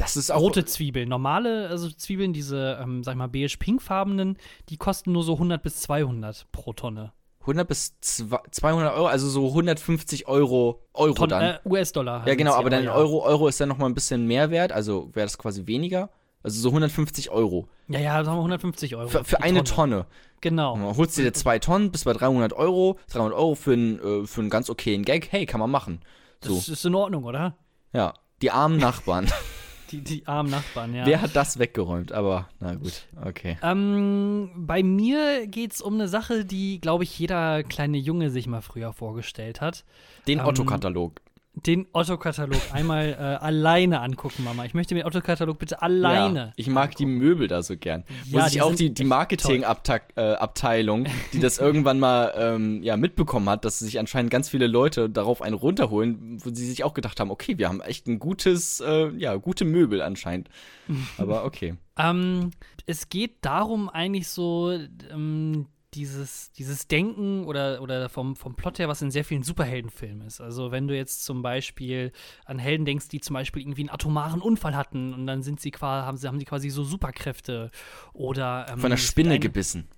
Das ist auch rote Zwiebeln. Normale, also Zwiebeln, diese, ähm, sag ich mal, beige-pinkfarbenen, die kosten nur so 100 bis 200 pro Tonne. 100 bis zwei- 200 Euro, also so 150 Euro Euro Ton, dann. äh, US-Dollar. ja, genau, aber dann. Euro Euro ist dann noch mal ein bisschen mehr wert, also wäre das quasi weniger. Also so 150 Euro Ja, ja, sagen wir 150 Euro. für, für eine Tonne. Genau. Ja, holst du dir zwei Tonnen, bis bei 300 Euro. 300 Euro für einen, äh, für einen ganz okayen Gag. Hey, kann man machen. So, Das ist in Ordnung, oder? ja. Die armen Nachbarn. Die, die armen Nachbarn, ja. Wer hat das weggeräumt? Aber, na gut, okay. Ähm, bei mir geht's um eine Sache, die, glaube ich, jeder kleine Junge sich mal früher vorgestellt hat. Den Ähm, Otto-Katalog. Den Otto-Katalog einmal äh, alleine angucken, Mama. Ich möchte mir den Otto-Katalog bitte alleine. Ja, ich mag die Möbel da so gern. Wo Ja, sich die auch die, die Marketing-Abteilung, die das irgendwann mal ähm, ja, mitbekommen hat, dass sich anscheinend ganz viele Leute darauf einen runterholen, wo sie sich auch gedacht haben, okay, wir haben echt ein gutes, äh, ja, gute Möbel anscheinend. Aber okay. Ähm, es geht darum eigentlich so, ähm, dieses, dieses Denken oder, oder vom, vom Plot her, was in sehr vielen Superheldenfilmen ist. Also wenn du jetzt zum Beispiel an Helden denkst, die zum Beispiel irgendwie einen atomaren Unfall hatten und dann sind sie quasi, haben sie, haben sie quasi so Superkräfte oder ähm, Von einer Spinne ein- gebissen.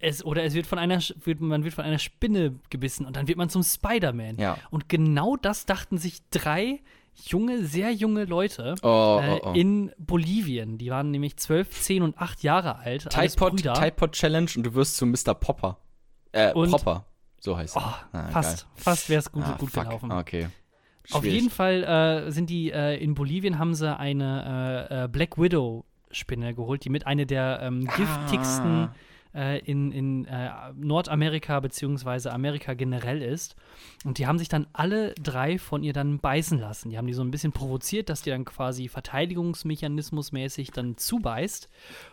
es, oder es wird von einer, wird, man wird von einer Spinne gebissen und dann wird man zum Spider-Man. Ja. Und genau das dachten sich drei junge, sehr junge Leute Oh, äh, oh, oh. in Bolivien. Die waren nämlich 12, 10 und 8 Jahre alt. alles Tide Pod, Brüder. Tide Pod Challenge und du wirst zu Mr. Popper. Äh, Und- Popper. So heißt er. Ah, fast, fast wäre es gut, geil. Ah, gut fuck. gelaufen. Okay. Auf Schwierig. jeden Fall äh, sind die äh, in Bolivien haben sie eine äh, äh, Black Widow Spinne geholt, die mit einer der ähm, giftigsten äh, in, in äh, Nordamerika beziehungsweise Amerika generell ist. Und die haben sich dann alle drei von ihr dann beißen lassen. Die haben die so ein bisschen provoziert, dass die dann quasi Verteidigungsmechanismusmäßig dann zubeißt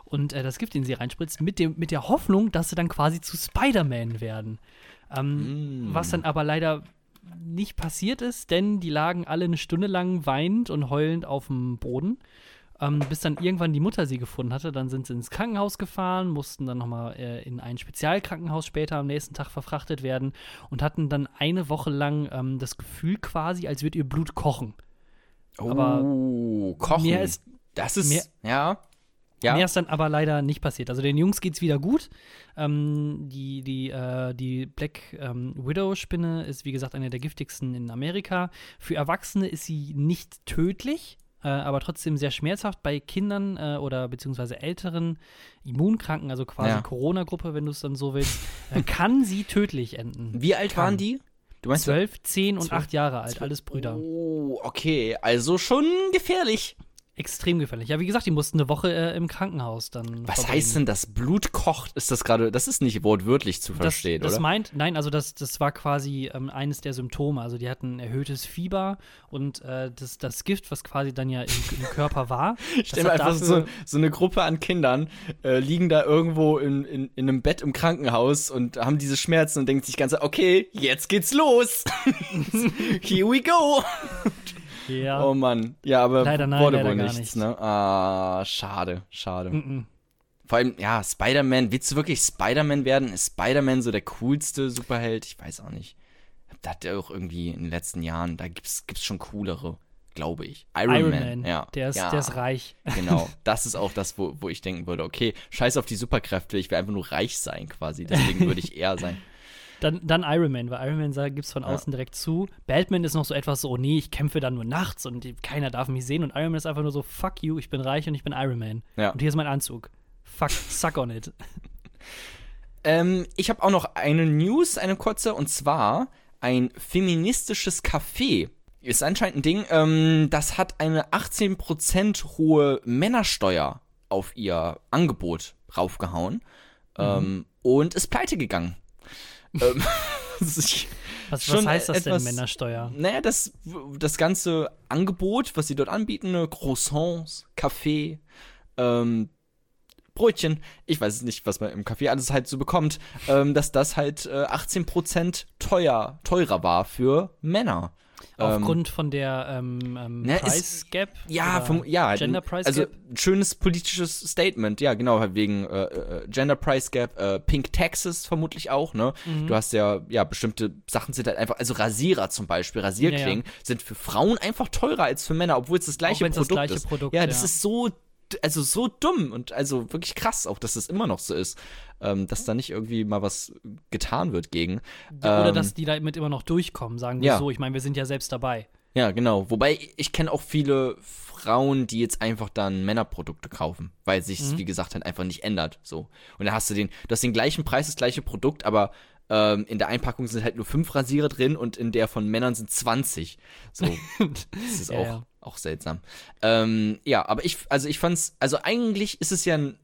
und äh, das Gift in sie reinspritzt, mit, dem, mit der Hoffnung, dass sie dann quasi zu Spider-Man werden. Ähm, Was dann aber leider nicht passiert ist, denn die lagen alle eine Stunde lang weinend und heulend auf dem Boden. Ähm, bis dann irgendwann die Mutter sie gefunden hatte. Dann sind sie ins Krankenhaus gefahren, mussten dann nochmal äh, in ein Spezialkrankenhaus später am nächsten Tag verfrachtet werden und hatten dann eine Woche lang ähm, das Gefühl quasi, als würde ihr Blut kochen. aber oh, kochen. mehr ist- das ist, mehr- ja. Ja. Mehr ist dann aber leider nicht passiert. Also den Jungs geht's wieder gut. Ähm, die die, äh, die Black ähm, Widow-Spinne ist, wie gesagt, eine der giftigsten in Amerika. Für Erwachsene ist sie nicht tödlich, äh, aber trotzdem sehr schmerzhaft. Bei Kindern äh, oder beziehungsweise älteren Immunkranken, also quasi Ja. Corona-Gruppe, wenn du es dann so willst, äh, kann sie tödlich enden. Wie alt Kann. waren die? Du meinst Zwölf, zehn und Zwölf- acht Jahre alt, alles Brüder. Oh, okay. Also schon gefährlich. Extrem gefährlich. Ja, wie gesagt, die mussten eine Woche äh, im Krankenhaus dann. Was verbringen. heißt denn, das Blut kocht? Ist das gerade, das ist nicht wortwörtlich zu verstehen, das, das oder? meint, nein, also das, das war quasi ähm, eines der Symptome. Also die hatten erhöhtes Fieber und äh, das, das Gift, was quasi dann ja im, im Körper war. Stell das mir einfach so, so eine Gruppe an Kindern, äh, liegen da irgendwo in, in, in einem Bett im Krankenhaus und haben diese Schmerzen und denken sich ganz, okay, jetzt geht's los. Here we go. Ja. Oh Mann. Ja, aber Leider nein, wurde leider wohl nichts, nicht. ne? Ah, schade, schade. Mhm. Vor allem, ja, Spider-Man, willst du wirklich Spider-Man werden? Ist Spider-Man so der coolste Superheld? Ich weiß auch nicht. Da hat er auch irgendwie in den letzten Jahren, da gibt's, gibt's schon coolere, glaube ich. Iron, Iron Man, Man, ja. der, ist, ja, der ist reich. Genau, das ist auch das, wo, wo ich denken würde, okay, scheiß auf die Superkräfte, ich will einfach nur reich sein quasi, deswegen würde ich eher sein. Dann, dann Iron Man, weil Iron Man gibt es von außen direkt zu. Batman ist noch so etwas so, oh nee, ich kämpfe dann nur nachts und keiner darf mich sehen. Und Iron Man ist einfach nur so, fuck you, ich bin reich und ich bin Iron Man. Ja. Und hier ist mein Anzug. Fuck, suck on it. Ähm, ich habe auch noch eine News, eine kurze, und zwar ein feministisches Café. Ist anscheinend ein Ding, ähm, das hat eine 18% hohe Männersteuer auf ihr Angebot raufgehauen ähm, und ist pleite gegangen. Ähm, Was, was heißt das etwas- denn, Männersteuer? naja, das, das ganze Angebot, was sie dort anbieten, ne, Croissants, Kaffee, ähm, Brötchen, ich weiß nicht, was man im Café alles halt so bekommt, ähm, dass das halt äh, 18% teuer, teurer war für Männer. Ähm, Aufgrund von der ähm, ähm, Ne, Price Gap? ja, vom, ja, Gender Price also Gap? ein schönes politisches Statement, ja, genau, halt wegen äh, äh, Gender Price Gap, äh, Pink Taxes vermutlich auch, ne? Mhm. Du hast ja, ja, bestimmte Sachen sind halt einfach, also Rasierer zum Beispiel, Rasierklingen sind für Frauen einfach teurer als für Männer, obwohl es das gleiche wenn's das Produkt gleiche ist. Produkt, ja, das ja. ist so, also so dumm und also wirklich krass auch, dass das immer noch so ist, ähm, dass da nicht irgendwie mal was getan wird gegen. Oder ähm, dass die damit immer noch durchkommen, sagen wir ja. so. Ich meine, wir sind ja selbst dabei. Ja, genau. Wobei ich kenne auch viele Frauen, die jetzt einfach dann Männerprodukte kaufen, weil sich Mhm. wie gesagt halt einfach nicht ändert. So. Und dann hast du den, du hast den gleichen Preis, das gleiche Produkt, aber ähm, in der Einpackung sind halt nur fünf Rasierer drin und in der von Männern sind 20. So. Das ist Ja, auch, ja. Auch seltsam. Ähm, ja, aber ich, also ich fand's, also eigentlich ist es ja ein,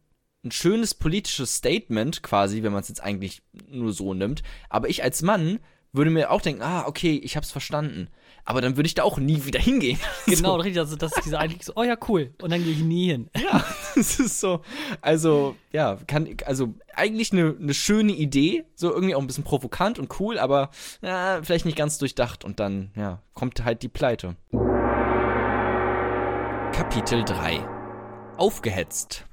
ein schönes politisches Statement quasi, wenn man es jetzt eigentlich nur so nimmt. Aber ich als Mann würde mir auch denken, ah, okay, ich hab's verstanden. Aber dann würde ich da auch nie wieder hingehen. Genau, richtig. Also, das ist diese eigentlich so, oh ja, cool. Und dann gehe ich nie hin. Ja, es ist so. Also, ja, kann, also eigentlich eine, eine schöne Idee, so irgendwie auch ein bisschen provokant und cool, aber ja, vielleicht nicht ganz durchdacht und dann, ja, kommt halt die Pleite. Kapitel 3 Aufgehetzt.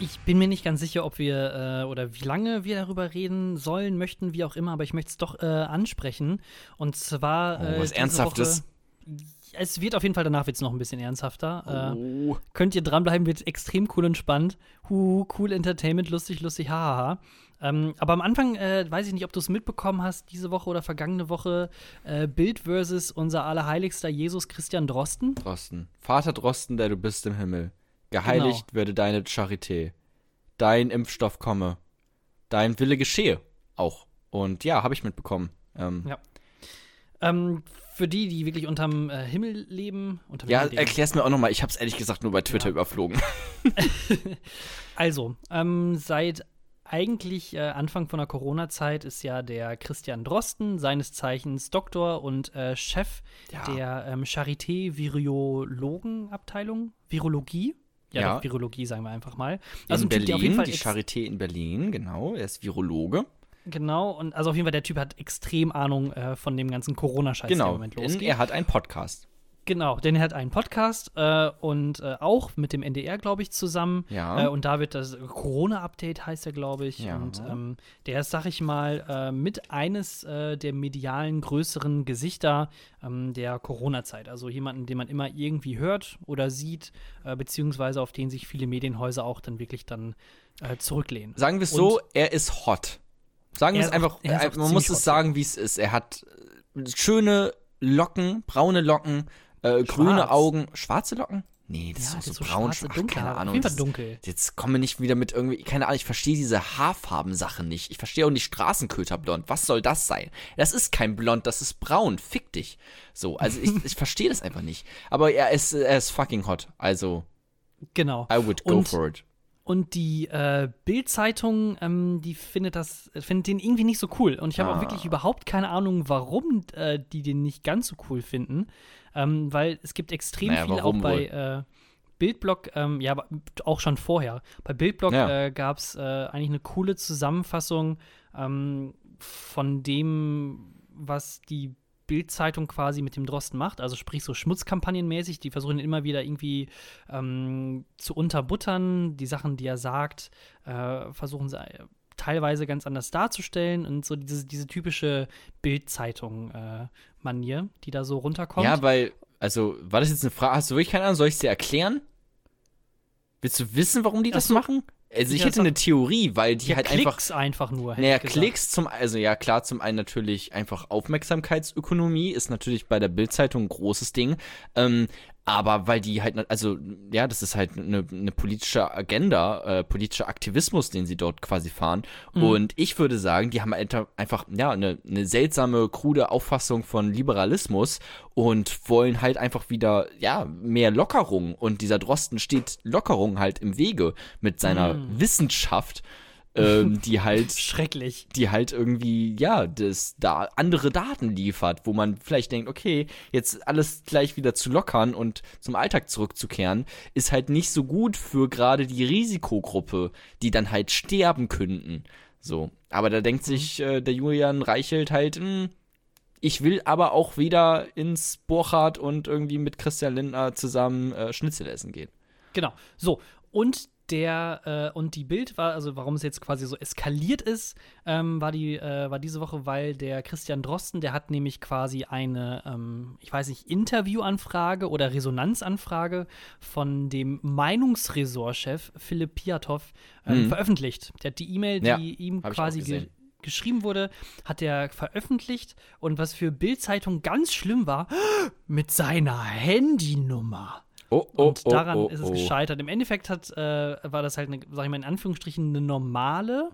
Ich bin mir nicht ganz sicher, ob wir äh, oder wie lange wir darüber reden sollen, möchten, wie auch immer, aber ich möchte es doch äh, ansprechen. Und zwar. Oh, äh, was diese Ernsthaftes. Woche- Es wird auf jeden Fall danach wird's noch ein bisschen ernsthafter. Äh, Oh. könnt ihr dranbleiben, wird extrem cool und spannend. Hu, cool Entertainment, lustig, lustig, hahaha. Ähm, aber am Anfang äh, weiß ich nicht, ob du es mitbekommen hast, diese Woche oder vergangene Woche, äh, Bild versus unser allerheiligster Jesus Christian Drosten. Drosten. Vater Drosten, der du bist im Himmel. Geheiligt werde deine Charité. Dein Impfstoff komme. Dein Wille geschehe. Auch. Und ja, habe ich mitbekommen. Ähm, Ja. Ähm, für die, die wirklich unterm äh, Himmel leben, unterm ja, Himmel erklär's mir auch nochmal. Ich hab's ehrlich gesagt nur bei Twitter Ja. überflogen. Also, ähm, seit eigentlich äh, Anfang von der Corona-Zeit ist ja der Christian Drosten, seines Zeichens Doktor und äh, Chef Ja. der ähm, Charité-Virologen-Abteilung, Virologie. Ja, Ja. doch, Virologie sagen wir einfach mal. in auf jeden Berlin, die Charité in Berlin, genau. Er ist Virologe. Genau, und also auf jeden Fall, der Typ hat extrem Ahnung äh, von dem ganzen Corona-Scheiß, der im Genau. Moment Denn losgeht. er hat einen Podcast. Genau, denn er hat einen Podcast äh, und äh, auch mit dem NDR, glaube ich, zusammen. Ja. Äh, und da wird das Corona-Update heißt er, glaube ich. Ja. Und ähm, der ist, sag ich mal, äh, mit eines äh, der medialen größeren Gesichter ähm, der Corona-Zeit. Also jemanden, den man immer irgendwie hört oder sieht, äh, beziehungsweise auf den sich viele Medienhäuser auch dann wirklich dann zurücklehnen. Sagen wir es so, er ist hot. Sagen wir es einfach, er äh, man muss es sagen, wie es ist. Er hat äh, schöne Locken, braune Locken, äh, grüne. Augen. Schwarze Locken? Nee, das Ja, ist so, so braun. schwarze, dunkle keine Ahnung. das- dunkel. Jetzt komme nicht wieder mit irgendwie, keine Ahnung, ich verstehe diese Haarfarbensache nicht. Ich verstehe auch nicht Straßenköterblond. Was soll das sein? Das ist kein Blond, das ist braun. Fick dich. So, also ich, ich verstehe das einfach nicht. Aber er ist, er ist fucking hot. Also, Genau. I would go Und- for it. Und die äh, Bild-Zeitung, ähm, die findet das, findet den irgendwie nicht so cool. Und ich habe Ah. auch wirklich überhaupt keine Ahnung, warum äh, die den nicht ganz so cool finden. Ähm, weil es gibt extrem Naja, viel auch bei äh, Bildblog, ähm, ja, auch schon vorher. Bei Bildblog Ja. äh, gab es äh, eigentlich eine coole Zusammenfassung ähm, von dem, was die Bild-Zeitung quasi mit dem Drosten macht, also sprich so Schmutzkampagnenmäßig, die versuchen immer wieder irgendwie ähm, zu unterbuttern, die Sachen, die er sagt, äh, versuchen sie äh, teilweise ganz anders darzustellen und so diese, diese typische Bild-Zeitung-Manier, die da so runterkommt. Ja, weil, also, war das jetzt eine Frage? Hast du wirklich keine Ahnung? Soll ich es dir erklären? Willst du wissen, warum die das so. machen? Also ich hätte eine Theorie, weil die Ja, halt einfach. Klicks einfach nur. Naja. Klicks zum, also ja klar, zum einen natürlich einfach Aufmerksamkeitsökonomie ist natürlich bei der Bildzeitung ein großes Ding. Ähm, aber weil die halt, also ja, das ist halt eine, eine politische Agenda, äh, politischer Aktivismus, den sie dort quasi fahren. Mhm. Und ich würde sagen, die haben einfach- einfach, ja, eine, eine seltsame, krude Auffassung von Liberalismus und wollen halt einfach wieder, ja, mehr Lockerung. Und dieser Drosten steht Lockerung halt im Wege mit seiner Mhm. Wissenschaft, ähm, die halt Schrecklich. die halt irgendwie, ja, das da andere Daten liefert, wo man vielleicht denkt, okay, jetzt alles gleich wieder zu lockern und zum Alltag zurückzukehren, ist halt nicht so gut für gerade die Risikogruppe, die dann halt sterben könnten. So. Aber da denkt sich äh, der Julian Reichelt halt, hm, ich will aber auch wieder ins Borchardt und irgendwie mit Christian Lindner zusammen äh, Schnitzel essen gehen. Genau. So, und der äh, und die Bild war, also warum es jetzt quasi so eskaliert ist, ähm, war die äh, war diese Woche, weil der Christian Drosten, der hat nämlich quasi eine, ähm, ich weiß nicht, Interviewanfrage oder Resonanzanfrage von dem Meinungsressortchef Philipp Piatow ähm, Mhm. veröffentlicht. Der hat die E-Mail, die Ja, ihm quasi ge geschrieben wurde, hat er veröffentlicht und was für Bild-Zeitung ganz schlimm war, mit seiner Handynummer. Oh, oh, Und daran oh, oh, ist es oh. gescheitert. Im Endeffekt hat, äh, war das halt, eine, sag ich mal in Anführungsstrichen, eine normale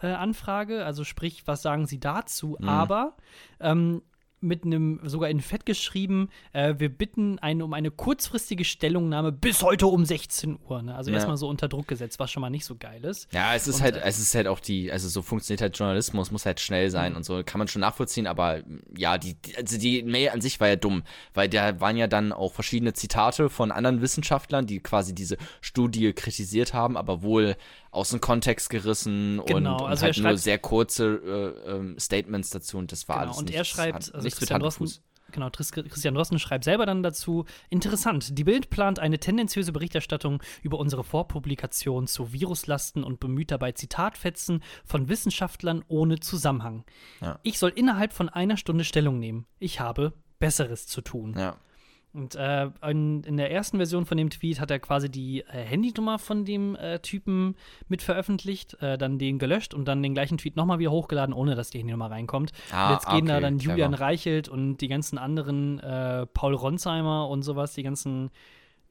äh, Anfrage. Also sprich, was sagen Sie dazu? Mhm. Aber ähm, mit einem, sogar in Fett geschrieben, äh, wir bitten eine, um eine kurzfristige Stellungnahme bis heute um 16 Uhr. Ne? Also Ja. erstmal so unter Druck gesetzt, was schon mal nicht so geil ist. Ja, es ist Und, halt, äh, es ist halt auch die, also so funktioniert halt Journalismus, muss halt schnell sein Mhm. und so, kann man schon nachvollziehen, aber ja, die, die- also die Mail an sich war ja dumm, weil da waren ja dann auch verschiedene Zitate von anderen Wissenschaftlern, die quasi diese Studie kritisiert haben, aber wohl aus dem Kontext gerissen und, Genau, und also er halt nur sehr kurze äh, ähm, Statements dazu und das war Genau, alles und nicht, er schreibt, also nichts Christian und Fuß. genau, Christian Drosten schreibt selber dann dazu, interessant, die Bild plant eine tendenziöse Berichterstattung über unsere Vorpublikation zu Viruslasten und bemüht dabei Zitatfetzen von Wissenschaftlern ohne Zusammenhang. Ja. Ich soll innerhalb von einer Stunde Stellung nehmen. Ich habe Besseres zu tun. Ja. Und äh, in, in der ersten Version von dem Tweet hat er quasi die äh, Handynummer von dem äh, Typen mit veröffentlicht, äh, dann den gelöscht und dann den gleichen Tweet nochmal wieder hochgeladen, ohne dass die Handynummer reinkommt. Ah, und jetzt gehen da okay, dann clever. Julian Reichelt und die ganzen anderen, äh, Paul Ronsheimer und sowas, die ganzen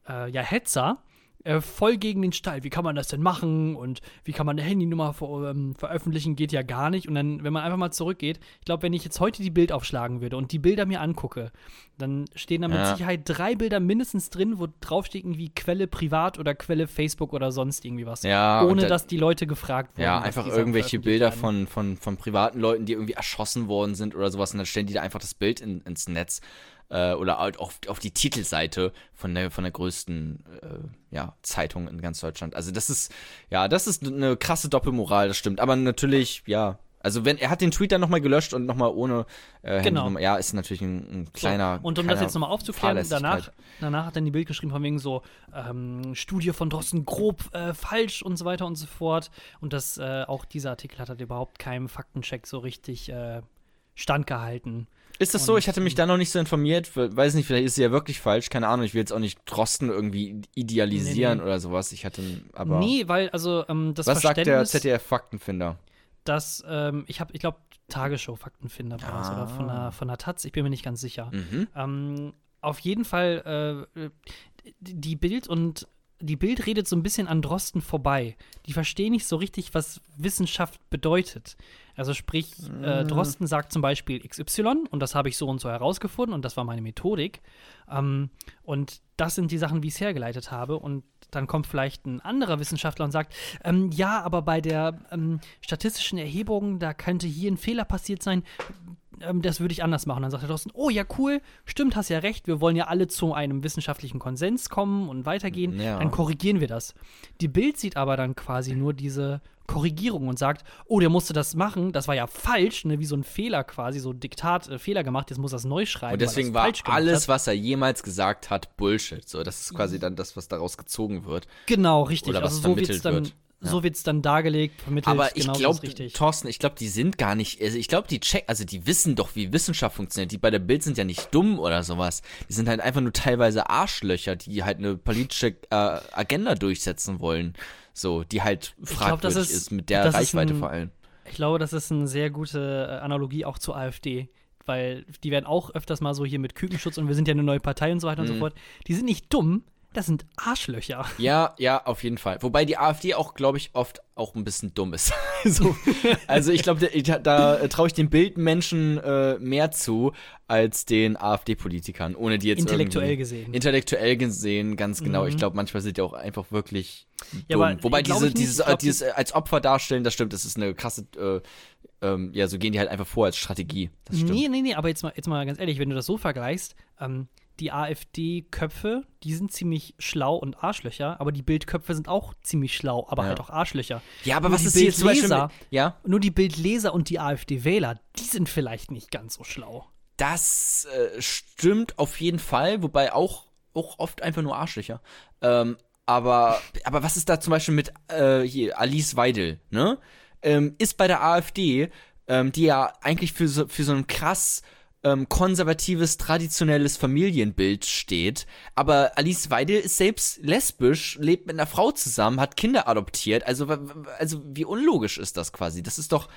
äh, ja, Hetzer. Äh, voll gegen den Stall. Wie kann man das denn machen? Und wie kann man eine Handynummer ver ähm, veröffentlichen? Geht ja gar nicht. Und dann, wenn man einfach mal zurückgeht, ich glaube, wenn ich jetzt heute die Bild aufschlagen würde und die Bilder mir angucke, dann stehen da mit Ja. Sicherheit drei Bilder mindestens drin, wo draufsteht irgendwie Quelle privat oder Quelle Facebook oder sonst irgendwie was. Ja, Ohne da- dass die Leute gefragt wurden. Ja, einfach irgendwelche Bilder werden. von, von, von privaten Leuten, die irgendwie erschossen worden sind oder sowas und dann stellen die da einfach das Bild in, ins Netz äh, oder halt auf, auf die Titelseite von der, von der größten äh, ja, Zeitung in ganz Deutschland. Also das ist, ja, das ist eine krasse Doppelmoral, das stimmt. Aber natürlich, ja, also wenn, er hat den Tweet dann nochmal gelöscht und nochmal ohne äh, Genau. Handynummer, ja, ist natürlich ein, ein kleiner So, und um das jetzt nochmal aufzuklären, danach, danach hat dann die Bild geschrieben von wegen so, ähm, Studie von Drosten grob äh, falsch und so weiter und so fort. Und das, äh, auch dieser Artikel hat halt überhaupt keinem Faktencheck so richtig äh, standgehalten. Ist das so? Und- Ich hatte mich da noch nicht so informiert. We- Weiß nicht, vielleicht ist sie ja wirklich falsch. Keine Ahnung. Ich will jetzt auch nicht Drosten irgendwie idealisieren Nee, nee. oder sowas. Ich hatte, aber nee, weil, also, ähm, das was sagt der ZDF-Faktenfinder? dass, ähm, ich habe, ich glaube, Tagesschau-Faktenfinder war es oder von der, von der Taz, ich bin mir nicht ganz sicher. Mhm. Ähm, auf jeden Fall, äh, die Bild und die Bild redet so ein bisschen an Drosten vorbei. Die verstehen nicht so richtig, was Wissenschaft bedeutet. Also sprich, äh, Drosten sagt zum Beispiel XY und das habe ich so und so herausgefunden und das war meine Methodik. Ähm, und das sind die Sachen, wie ich es hergeleitet habe. Und dann kommt vielleicht ein anderer Wissenschaftler und sagt, ähm, ja, aber bei der ähm, statistischen Erhebung, da könnte hier ein Fehler passiert sein ähm, das würde ich anders machen. Dann sagt der Thorsten, oh ja, cool, stimmt, hast ja recht, wir wollen ja alle zu einem wissenschaftlichen Konsens kommen und weitergehen, Ja. dann korrigieren wir das. Die Bild sieht aber dann quasi nur diese Korrigierung und sagt, oh, der musste das machen, das war ja falsch, ne, wie so ein Fehler quasi, so ein Diktat, äh, Fehler gemacht, jetzt muss er es neu schreiben. Und deswegen war alles, was er jemals gesagt hat, Bullshit. So, das ist quasi dann das, was daraus gezogen wird. Genau, richtig. Oder was also so vermittelt dann, wird. Ja. so wird's dann dargelegt, vermittelt, Aber ich glaube. Thorsten, ich glaube, die sind gar nicht, also ich glaube, die check, also die wissen doch, wie Wissenschaft funktioniert. Die bei der Bild sind ja nicht dumm oder sowas. Die sind halt einfach nur teilweise Arschlöcher, die halt eine politische äh, Agenda durchsetzen wollen. So, die halt glaub, fragwürdig das ist- ist, mit der Reichweite ein- vor allem. Ich glaube, das ist eine sehr gute äh, Analogie auch zur AfD. Weil die werden auch öfters mal so hier mit Kükenschutz und wir sind ja eine neue Partei und so weiter und Mhm. so fort. Die sind nicht dumm, das sind Arschlöcher. Ja, ja, auf jeden Fall. Wobei die AfD auch, glaube ich, oft auch ein bisschen dumm ist. so, also ich glaube, da, da äh, traue ich den Bildmenschen äh, mehr zu als den AfD-Politikern, ohne die jetzt Intellektuell gesehen. Intellektuell gesehen, ganz genau. Ich Mhm. glaube, manchmal sind die auch einfach wirklich Ja, dumm. aber Wobei diese, ich dieses, Ich glaub, dieses äh, als Opfer darstellen, das stimmt, das ist eine krasse, äh, ähm, ja, so gehen die halt einfach vor als Strategie. Das stimmt. Nee, nee, nee, aber jetzt mal, jetzt mal ganz ehrlich, wenn du das so vergleichst, ähm, die AfD-Köpfe, die sind ziemlich schlau und Arschlöcher, aber die Bildköpfe sind auch ziemlich schlau, aber Ja. halt auch Arschlöcher. Ja, aber Nur was ist hier zum Beispiel? Mit, ja, Nur die Bildleser und die AfD-Wähler, die sind vielleicht nicht ganz so schlau. Das äh, stimmt auf jeden Fall, wobei auch, auch oft einfach nur Arschlöcher. Ähm, aber, aber was ist da zum Beispiel mit äh, hier, Alice Weidel, ne? Ähm, ist bei der AfD, ähm, die ja eigentlich für so, für so ein krass ähm, konservatives, traditionelles Familienbild steht. Aber Alice Weidel ist selbst lesbisch, lebt mit einer Frau zusammen, hat Kinder adoptiert. Also, also wie unlogisch ist das quasi? Das ist doch.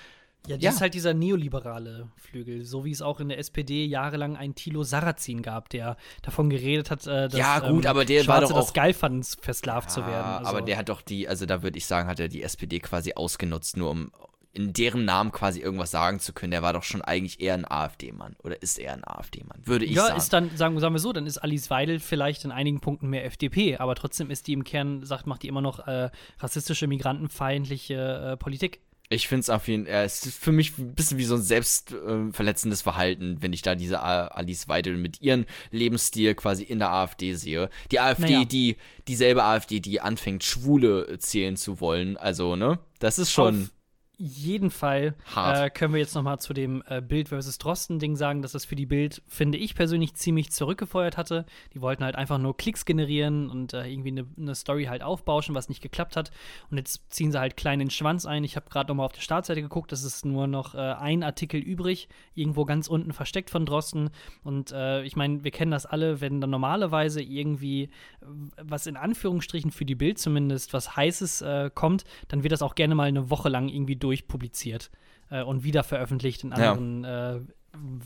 Ja, das Ja. ist halt dieser neoliberale Flügel, so wie es auch in der SPD jahrelang einen Thilo Sarrazin gab, der davon geredet hat, äh, dass Ja, gut, aber der Schwarze war doch das auch- geil fanden, versklavt zu werden. Also, Aber der hat doch die, also da würde ich sagen, hat er die SPD quasi ausgenutzt, nur um in deren Namen quasi irgendwas sagen zu können. Der war doch schon eigentlich eher ein AfD-Mann oder ist eher ein AfD-Mann, würde ich ja, sagen. ist dann, sagen, sagen wir so, dann ist Alice Weidel vielleicht in einigen Punkten mehr FDP, aber trotzdem ist die im Kern, sagt, macht die immer noch äh, rassistische, migrantenfeindliche äh, Politik. ich finde es auf jeden Fall, es ist für mich ein bisschen wie so ein selbstverletzendes äh, verletzendes Verhalten, wenn ich da diese A- Alice Weidel mit ihrem Lebensstil quasi in der AfD sehe. Die AfD, Naja. die, dieselbe AfD, die anfängt, Schwule zählen zu wollen. Also, ne? Das ist schon. Auf jeden Fall äh, können wir jetzt noch mal zu dem äh, Bild versus Drosten-Ding sagen, dass das für die Bild, finde ich persönlich, ziemlich zurückgefeuert hatte. Die wollten halt einfach nur Klicks generieren und äh, irgendwie eine ne Story halt aufbauschen, was nicht geklappt hat. Und jetzt ziehen sie halt klein den Schwanz ein. Ich habe gerade noch mal auf der Startseite geguckt, es ist nur noch äh, ein Artikel übrig, irgendwo ganz unten versteckt von Drosten. Und äh, ich meine, wir kennen das alle, wenn dann normalerweise irgendwie äh, was in Anführungsstrichen für die Bild zumindest was Heißes kommt, dann wird das auch gerne mal eine Woche lang irgendwie durchpubliziert äh, und wieder veröffentlicht in Ja. anderen äh,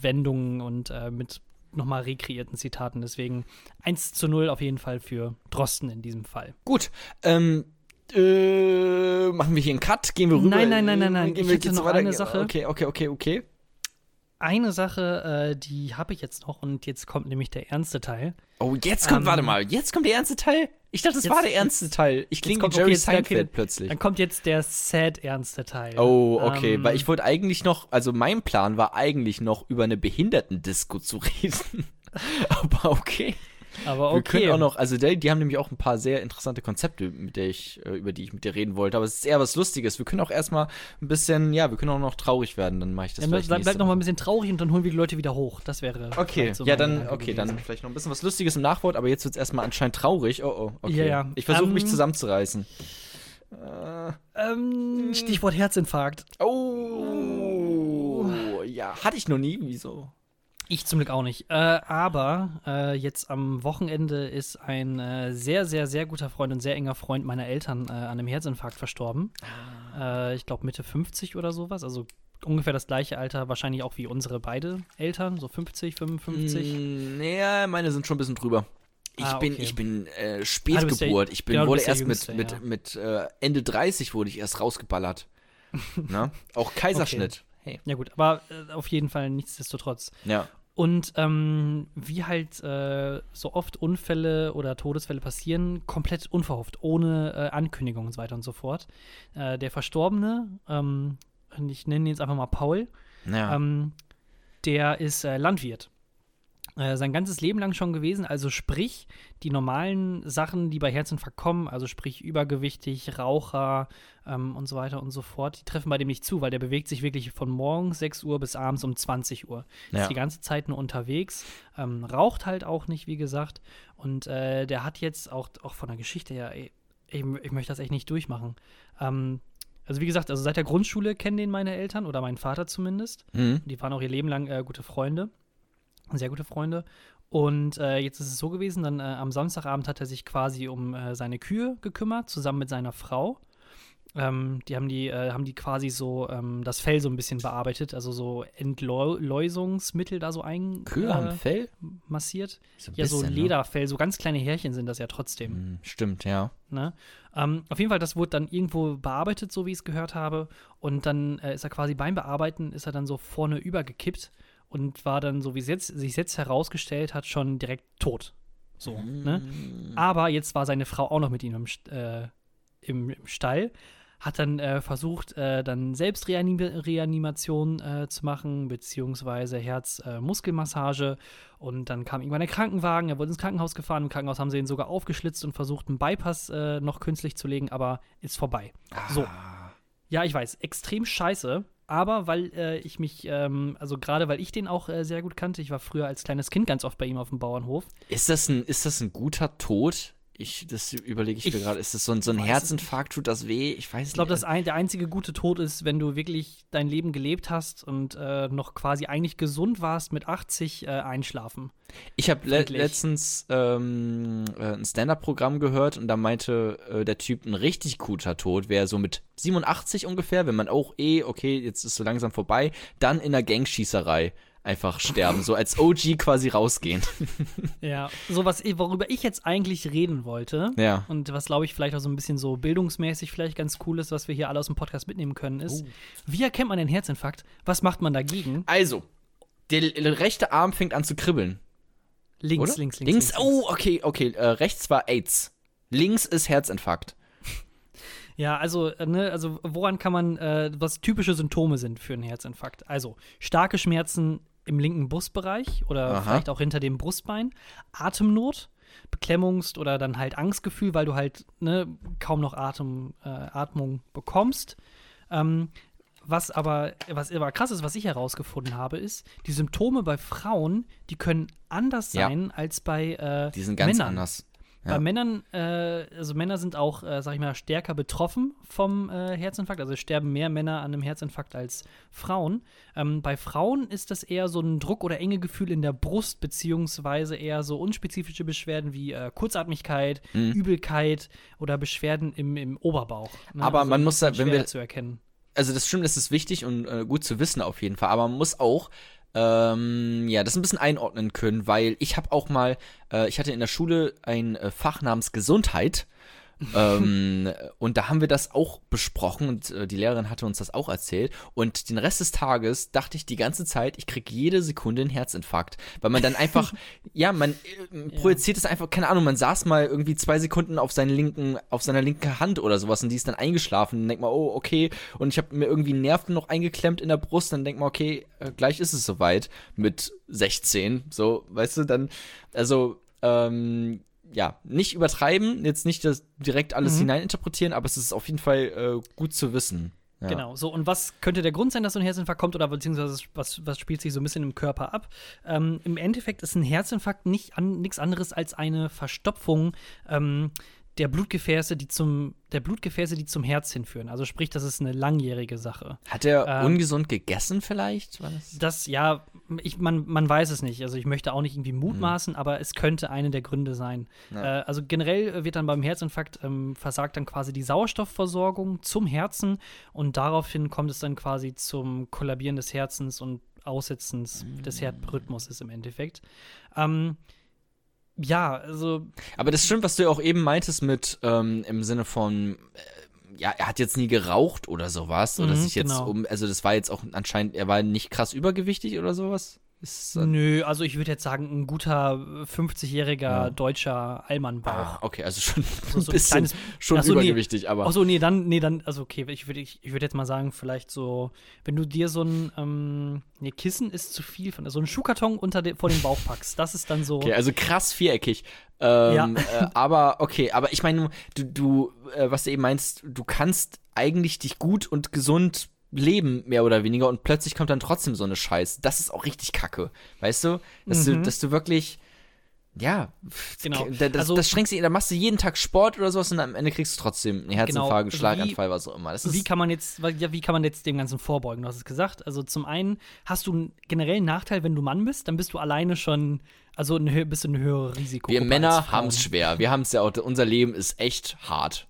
Wendungen und äh, mit nochmal rekreierten Zitaten. Deswegen 1 zu 0 auf jeden Fall für Drosten in diesem Fall. Gut, ähm, äh, machen wir hier einen Cut? Gehen wir rüber? Nein, nein, nein, nein, nein. Gehen Ich wir hätte jetzt noch weiter? eine Sache. Okay, okay, okay, okay. Eine Sache, äh, die habe ich jetzt noch und jetzt kommt nämlich der ernste Teil. Oh, jetzt kommt, Ähm, warte mal, jetzt kommt der ernste Teil? Ich dachte, das jetzt- war der ernste Teil. Ich klinge wie Jerry okay, jetzt- okay, Seinfeld plötzlich. Dann kommt jetzt der sad ernste Teil. Oh, okay, Ähm, weil ich wollte eigentlich noch, also mein Plan war eigentlich noch über eine Behindertendisco zu reden. Aber okay. Aber Wir können okay. auch noch, also die, die haben nämlich auch ein paar sehr interessante Konzepte, mit der ich, äh, über die ich mit dir reden wollte. Aber es ist eher was Lustiges. Wir können auch erstmal ein bisschen, ja, wir können auch noch traurig werden. Dann mache ich das Dann vielleicht bleib, nächste bleib noch mal ein bisschen traurig und dann holen wir die Leute wieder hoch. Das wäre. Okay, so ja, dann, okay, dann gewesen. vielleicht noch ein bisschen was Lustiges im Nachwort, aber jetzt wird es erstmal anscheinend traurig. Oh, oh, okay. Ja, ja. Ich versuche mich Ähm, zusammenzureißen. Äh, Ähm, Stichwort Herzinfarkt. oh, ja, hatte ich noch nie, wieso? Ich zum Glück auch nicht. Äh, aber äh, jetzt am Wochenende ist ein äh, sehr, sehr, sehr guter Freund und sehr enger Freund meiner Eltern äh, an einem Herzinfarkt verstorben. Äh, ich glaube Mitte 50 oder sowas. Also ungefähr das gleiche Alter, wahrscheinlich auch wie unsere beide Eltern, so 50, 55. Mm, naja, meine sind schon ein bisschen drüber. Ich Ah, bin, okay. ich bin äh, Ah, Spätgeburt. ja- ich bin, genau, wurde erst Jüngste, mit, ja. mit, mit Ende 30 wurde ich erst rausgeballert. Na? Auch Kaiserschnitt. Hey. Ja gut, aber äh, auf jeden Fall nichtsdestotrotz. Ja. Und ähm, wie halt äh, so oft Unfälle oder Todesfälle passieren, komplett unverhofft, ohne äh, Ankündigung und so weiter und so fort. Äh, der Verstorbene, ähm, ich nenne ihn jetzt einfach mal Paul, Ja. ähm, der ist äh, Landwirt. Äh, sein ganzes Leben lang schon gewesen, also sprich, die normalen Sachen, die bei Herzinfarkt kommen, also sprich übergewichtig, Raucher ähm, und so weiter und so fort, die treffen bei dem nicht zu, weil der bewegt sich wirklich von morgens 6 Uhr bis abends um 20 Uhr. Ja. Ist die ganze Zeit nur unterwegs, ähm, raucht halt auch nicht, wie gesagt. Und äh, der hat jetzt auch, auch von der Geschichte her, ey, ich, ich möchte das echt nicht durchmachen. Ähm, also wie gesagt, also seit der Grundschule kennen den meine Eltern oder mein Vater zumindest. Mhm. Die waren auch ihr Leben lang äh, gute Freunde. Sehr gute Freunde. Und äh, jetzt ist es so gewesen, dann äh, am Samstagabend hat er sich quasi um äh, seine Kühe gekümmert, zusammen mit seiner Frau. Ähm, die haben die, äh, haben die quasi so ähm, das Fell so ein bisschen bearbeitet, also so Entläusungsmittel da so ein Kühe haben Fell? massiert. So ja, so bisschen, ne? Lederfell, so ganz kleine Härchen sind das ja trotzdem. Hm, Stimmt, ja. Ne? Ähm, auf jeden Fall, das wurde dann irgendwo bearbeitet, so wie ich es gehört habe. Und dann äh, ist er quasi beim Bearbeiten, ist er dann so vorne übergekippt und war dann, so wie es jetzt, sich jetzt herausgestellt hat, schon direkt tot. So, ne? Aber jetzt war seine Frau auch noch mit ihm im, äh, im, im Stall. Hat dann äh, versucht, äh, dann Selbstreanimation äh, zu machen, beziehungsweise Herzmuskelmassage. und dann kam irgendwann der Krankenwagen, er wurde ins Krankenhaus gefahren. Im Krankenhaus haben sie ihn sogar aufgeschlitzt und versucht, einen Bypass äh, noch künstlich zu legen, aber ist vorbei. So. Ja, ich weiß, extrem scheiße. Aber weil äh, ich mich, ähm, also gerade weil ich den auch äh, sehr gut kannte, ich war früher als kleines Kind ganz oft bei ihm auf dem Bauernhof. Ist das ein, ist das ein guter Tod? Ich, das überlege ich, mir Ich gerade. Ist das so ein, so ein Herzinfarkt? Tut das weh? Ich weiß Ich glaube, nicht. das ein, der einzige gute Tod ist, wenn du wirklich dein Leben gelebt hast und äh, noch quasi eigentlich gesund warst, mit 80 äh, einschlafen. Ich habe le letztens ähm, äh, ein Stand-Up-Programm gehört und da meinte äh, der Typ, ein richtig guter Tod wäre so mit 87 ungefähr, wenn man auch eh, okay, jetzt ist so langsam vorbei, dann in der Gangschießerei einfach sterben, so als OG quasi rausgehen. Ja, so was, worüber ich jetzt eigentlich reden wollte Ja. und was, glaube ich, vielleicht auch so ein bisschen so bildungsmäßig vielleicht ganz cool ist, was wir hier alle aus dem Podcast mitnehmen können, Oh. ist, wie erkennt man den Herzinfarkt? Was macht man dagegen? Also, der rechte Arm fängt an zu kribbeln. Links, links, links, links. links. Oh, okay, okay. Äh, rechts war AIDS. Links ist Herzinfarkt. Ja, also, äh, ne, also woran kann man, äh, was typische Symptome sind für einen Herzinfarkt? Also starke Schmerzen im linken Brustbereich oder Aha. vielleicht auch hinter dem Brustbein, Atemnot, Beklemmungst oder dann halt Angstgefühl, weil du halt ne, kaum noch Atem, äh, Atmung bekommst. Ähm, was aber, was aber krass ist, was ich herausgefunden habe, ist, die Symptome bei Frauen, die können anders Ja. sein als bei äh, Die sind ganz Männern. anders. Bei Ja. Männern, äh, also Männer sind auch, äh, sag ich mal, stärker betroffen vom äh, Herzinfarkt. Also sterben mehr Männer an einem Herzinfarkt als Frauen. Ähm, bei Frauen ist das eher so ein Druck- oder enge Gefühl in der Brust, beziehungsweise eher so unspezifische Beschwerden wie äh, Kurzatmigkeit, Mhm. Übelkeit oder Beschwerden im, im Oberbauch. ne? Aber man ein muss da- wenn wir- zu erkennen. also das stimmt, das ist wichtig und äh, gut zu wissen auf jeden Fall. Aber man muss auch ähm, ja das ein bisschen einordnen können, weil ich habe auch mal, äh, ich hatte in der Schule ein äh, Fach namens Gesundheit. Ähm, und da haben wir das auch besprochen und äh, die Lehrerin hatte uns das auch erzählt. Und den Rest des Tages dachte ich die ganze Zeit, ich krieg jede Sekunde einen Herzinfarkt. Weil man dann einfach, ja, man äh, projiziert es einfach, keine Ahnung, man saß mal irgendwie zwei Sekunden auf seinen linken, auf seiner linken Hand oder sowas und die ist dann eingeschlafen. Und dann denkt man, oh, okay. Und ich habe mir irgendwie einen Nerv noch eingeklemmt in der Brust, dann denkt man, okay, äh, gleich ist es soweit mit 16. So, weißt du, dann, also, ähm, ja, nicht übertreiben, jetzt nicht das direkt alles Mhm. hineininterpretieren, aber es ist auf jeden Fall äh, gut zu wissen. Ja. Genau, so und was könnte der Grund sein, dass so ein Herzinfarkt kommt oder beziehungsweise was, was spielt sich so ein bisschen im Körper ab? Ähm, Im Endeffekt ist ein Herzinfarkt nicht an, nichts anderes als eine Verstopfung ähm, der Blutgefäße, die zum der Blutgefäße, die zum Herz hinführen. Also sprich, das ist eine langjährige Sache. Hat er Ähm, ungesund gegessen vielleicht? War das? Ja, ich, man, man weiß es nicht. Also ich möchte auch nicht irgendwie mutmaßen, aber es könnte eine der Gründe sein. Ja. Äh, also generell wird dann beim Herzinfarkt ähm, versagt dann quasi die Sauerstoffversorgung zum Herzen und daraufhin kommt es dann quasi zum Kollabieren des Herzens und Aussetzens des Herzrhythmuses im Endeffekt. Ähm, ja, also Aber das stimmt, was du ja auch eben meintest mit ähm, im Sinne von äh, ja, er hat jetzt nie geraucht oder sowas oder Mhm, sich jetzt genau. um also das war jetzt auch anscheinend er war nicht krass übergewichtig oder sowas. Ist, äh, nö, also ich würde jetzt sagen, ein guter 50-jähriger Ja. deutscher Allmannbauch. ah, okay, also schon So- ein so ein bisschen kleines- schon Ach so, nee. übergewichtig, aber Ach so, nee, dann, nee, dann, also okay, ich würde ich, ich würd jetzt mal sagen, vielleicht so, wenn du dir so ein, ähm, nee, Kissen ist zu viel von, so ein Schuhkarton unter de, vor den Bauch packst, das ist dann so, Okay, also krass viereckig. Ähm, Ja. äh, aber okay, aber ich meine, du, du äh, was du eben meinst, du kannst eigentlich dich gut und gesund leben, mehr oder weniger, und plötzlich kommt dann trotzdem so eine Scheiße. Das ist auch richtig kacke. Weißt du? Dass, du, Mhm. dass du wirklich, Ja, Genau. Da, das, Also- das schränkst du, da machst du jeden Tag Sport oder sowas und am Ende kriegst du trotzdem einen Herzinfarkt, also Schlaganfall, was auch immer. Das Wie kann man jetzt, ja, wie kann man jetzt dem Ganzen vorbeugen? Du hast es gesagt. Also zum einen hast du einen generellen Nachteil, wenn du Mann bist, dann bist du alleine schon, also ein, bist du ein höheres Risiko. wir Männer haben es schwer. Wir haben es ja auch, unser Leben ist echt hart.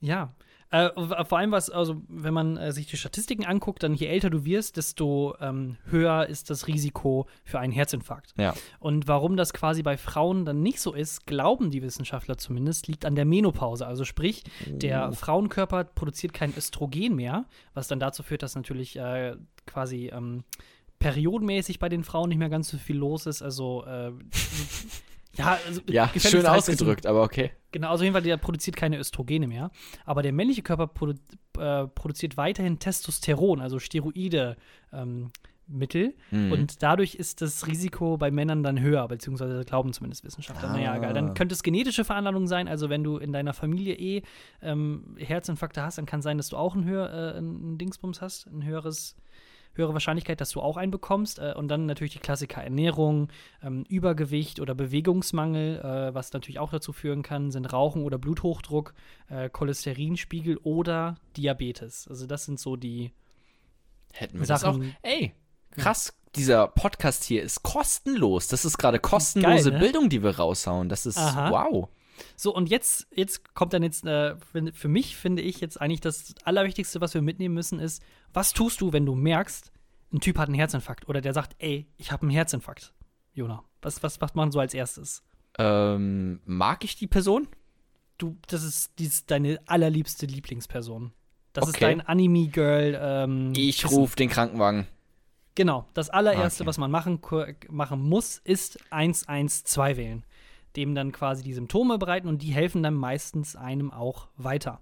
Ja. Äh, vor allem was, also wenn man äh, sich die Statistiken anguckt, dann je älter du wirst, desto ähm, höher ist das Risiko für einen Herzinfarkt. Ja. Und warum das quasi bei Frauen dann nicht so ist, glauben die Wissenschaftler zumindest, liegt an der Menopause. Also sprich, der Frauenkörper produziert kein Östrogen mehr, was dann dazu führt, dass natürlich äh, quasi ähm, periodenmäßig bei den Frauen nicht mehr ganz so viel los ist. Also äh, ja, also, Ja, schön halt ein bisschen- ausgedrückt, aber okay. Genau, also auf jeden Fall, der produziert keine Östrogene mehr. Aber der männliche Körper produ äh, produziert weiterhin Testosteron, also Steroide. Ähm, Mittel Mhm. und dadurch ist das Risiko bei Männern dann höher, beziehungsweise glauben zumindest Wissenschaftler. Naja, Ah. egal. Dann könnte es genetische Veranlagung sein, also wenn du in deiner Familie eh ähm, Herzinfarkte hast, dann kann sein, dass du auch ein, höher, äh, ein Dingsbums hast, ein höheres, höhere Wahrscheinlichkeit, dass du auch einen bekommst. Äh, und dann natürlich die Klassiker Ernährung, ähm, Übergewicht oder Bewegungsmangel, äh, was natürlich auch dazu führen kann, sind Rauchen oder Bluthochdruck, äh, Cholesterinspiegel oder Diabetes. Also das sind so die Hätten wir das auch. Sachen. Ey, krass. Dieser Podcast hier ist kostenlos. Das ist gerade kostenlose Geil, ne? Bildung, die wir raushauen. Das ist Aha. wow. So, und jetzt, jetzt kommt dann jetzt, äh, für mich finde ich jetzt eigentlich das Allerwichtigste, was wir mitnehmen müssen, ist, was tust du, wenn du merkst, ein Typ hat einen Herzinfarkt oder der sagt, ey, ich habe einen Herzinfarkt. Jona, was, was macht man so als erstes? Ähm, mag ich die Person? Du, das ist, die ist deine allerliebste Lieblingsperson. Das ist Okay. dein Anime-Girl. Ähm, Ich rufe den Krankenwagen. Genau, das allererste, Okay. was man machen, machen muss, ist 112 wählen. Dem dann quasi die Symptome bereiten und die helfen dann meistens einem auch weiter.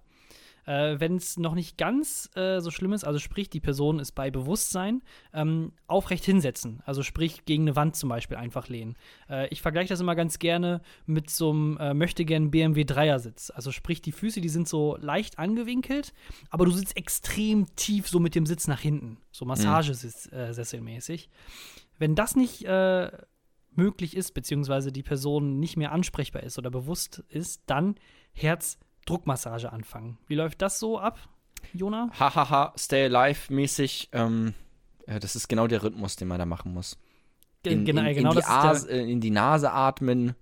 Äh, Wenn es noch nicht ganz äh, so schlimm ist, also sprich, die Person ist bei Bewusstsein, ähm, aufrecht hinsetzen. Also sprich, gegen eine Wand zum Beispiel einfach lehnen. Äh, ich vergleiche das immer ganz gerne mit so einem äh, möchtegern BMW Dreiersitz. Also sprich, die Füße, die sind so leicht angewinkelt, aber du sitzt extrem tief so mit dem Sitz nach hinten. So Massagesesselmäßig. Wenn das nicht äh, möglich ist, beziehungsweise die Person nicht mehr ansprechbar ist oder bewusst ist, dann Herzdruckmassage anfangen. Wie läuft das so ab, Jona? Hahaha, stay alive mäßig. Ähm, äh, das ist genau der Rhythmus, den man da machen muss. In, genau, in, genau in, die, das As, äh, in die Nase atmen.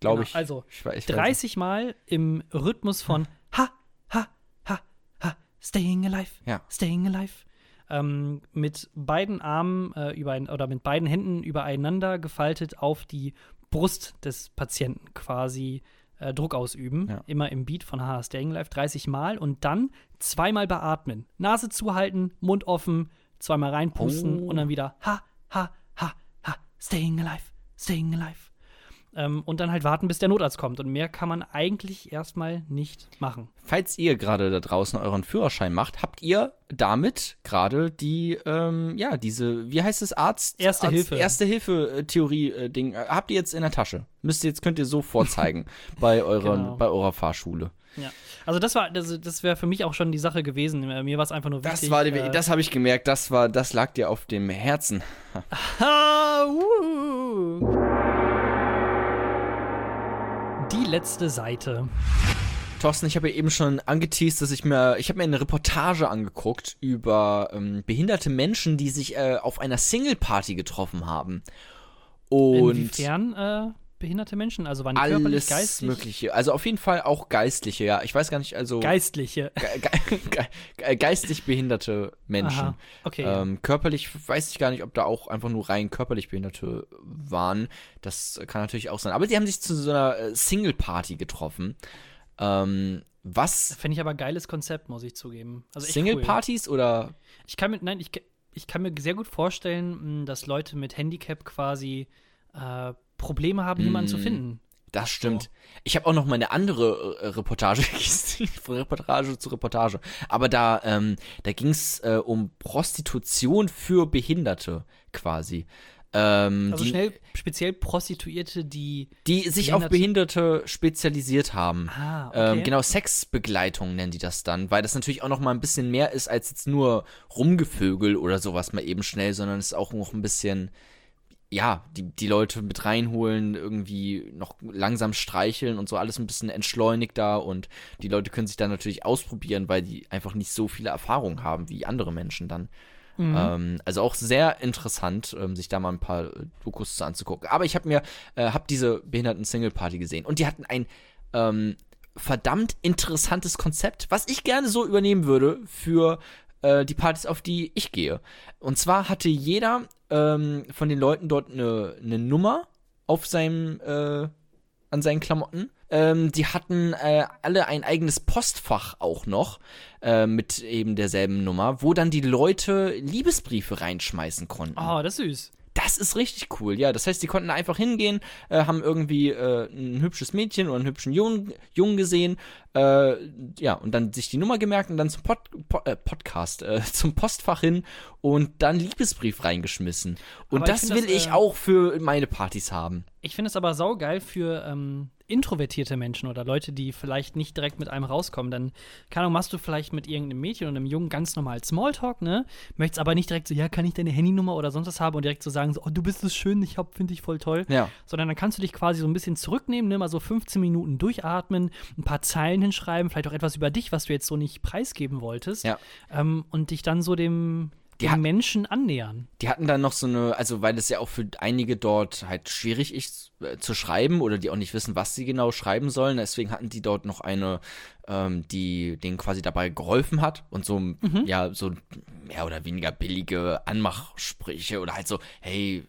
Glaube genau, ich. Also ich, ich weiß 30 Mal im Rhythmus von ha, ha, ha, ha, staying alive, Ja. staying alive. Ähm, mit beiden Armen äh, über oder mit beiden Händen übereinander gefaltet auf die Brust des Patienten quasi äh, Druck ausüben. Ja. Immer im Beat von Haha Staying Alive 30 Mal und dann zweimal beatmen. Nase zuhalten, Mund offen, zweimal reinpusten Oh. und dann wieder ha, ha, ha, ha, staying alive, staying alive. Ähm, und dann halt warten, bis der Notarzt kommt. Und mehr kann man eigentlich erstmal nicht machen. Falls ihr gerade da draußen euren Führerschein macht, habt ihr damit gerade die, ähm, ja, diese, wie heißt es, Arzt? Erste Arzt, Hilfe. Erste Hilfe-Theorie-Ding. Äh, habt ihr jetzt in der Tasche. Müsst ihr jetzt, könnt ihr so vorzeigen bei, euren, Genau. bei eurer Fahrschule. Ja. Also das war, das, das wäre für mich auch schon die Sache gewesen. Äh, Mir war es einfach nur wichtig. Das war, die, äh, das habe ich gemerkt, das war, das lag dir auf dem Herzen. Ha, wuhu. Die letzte Seite. Thorsten, ich habe ja eben schon angeteased, dass ich mir, ich habe mir eine Reportage angeguckt über ähm, behinderte Menschen, die sich äh, auf einer Single-Party getroffen haben. Und Inwiefern äh, behinderte Menschen? Also waren die körperlich, alles geistig? Mögliche. Also auf jeden Fall auch Geistliche, ja. Ich weiß gar nicht, also Geistliche. ge ge ge geistig behinderte Menschen. Aha. Okay. Ähm, körperlich weiß ich gar nicht, ob da auch einfach nur rein körperlich Behinderte waren. Das kann natürlich auch sein. Aber die haben sich zu so einer äh, Single-Party getroffen. Ähm, was? Fände ich aber geiles Konzept, muss ich zugeben. Also echt cool. Single-Partys oder? Ich kann mir, nein, ich, ich kann mir sehr gut vorstellen, dass Leute mit Handicap quasi äh, Probleme haben, jemanden zu Mm. finden. Das stimmt. Ich habe auch noch mal eine andere äh, Reportage, von Reportage zu Reportage. Aber da, ähm, da ging es äh, um Prostitution für Behinderte quasi. Ähm, Also die, schnell speziell Prostituierte, die. die sich auf Behinderte spezialisiert haben. Ah, okay. Ähm, genau, Sexbegleitung nennen die das dann, weil das natürlich auch noch mal ein bisschen mehr ist als jetzt nur Rumgevögel oder sowas mal eben schnell, sondern es ist auch noch ein bisschen, ja, die, die Leute mit reinholen, irgendwie noch langsam streicheln und so alles ein bisschen entschleunigt da und die Leute können sich dann natürlich ausprobieren, weil die einfach nicht so viele Erfahrungen haben wie andere Menschen dann. Mhm. Ähm, also auch sehr interessant, ähm, sich da mal ein paar äh, Dokus zu anzugucken. Aber ich habe mir, äh, habe diese behinderten Single Party gesehen und die hatten ein ähm, verdammt interessantes Konzept, was ich gerne so übernehmen würde für äh, die Partys, auf die ich gehe. Und zwar hatte jeder ähm, von den Leuten dort eine, eine Nummer auf seinem, äh, an seinen Klamotten. Ähm, die hatten äh, alle ein eigenes Postfach auch noch äh, mit eben derselben Nummer, wo dann die Leute Liebesbriefe reinschmeißen konnten. Oh, das ist süß. Das ist richtig cool, ja. Das heißt, die konnten einfach hingehen, äh, haben irgendwie äh, ein hübsches Mädchen oder einen hübschen Jungen, Jungen gesehen, äh, ja, und dann sich die Nummer gemerkt und dann zum Pod, Pod, äh, Podcast, äh, zum Postfach hin und dann Liebesbrief reingeschmissen. Und Aber das will das, ich äh, auch für meine Partys haben. Ich finde es aber saugeil für ähm, introvertierte Menschen oder Leute, die vielleicht nicht direkt mit einem rauskommen. Dann, keine Ahnung, machst du vielleicht mit irgendeinem Mädchen oder einem Jungen ganz normal Smalltalk, ne? Möchtest aber nicht direkt so, ja, kann ich deine Handynummer oder sonst was haben und direkt so sagen, so, oh, du bist so schön, ich hab, finde dich voll toll. Ja. Sondern dann kannst du dich quasi so ein bisschen zurücknehmen, ne? mal so 15 Minuten durchatmen, ein paar Zeilen hinschreiben, vielleicht auch etwas über dich, was du jetzt so nicht preisgeben wolltest. Ja. Ähm, und dich dann so dem, Die dem hat- Menschen annähern. Die hatten dann noch so eine, also weil es ja auch für einige dort halt schwierig ist äh, zu schreiben oder die auch nicht wissen, was sie genau schreiben sollen. Deswegen hatten die dort noch eine, ähm, die denen quasi dabei geholfen hat und so, ja, so mehr oder weniger billige Anmachsprüche oder halt so, hey,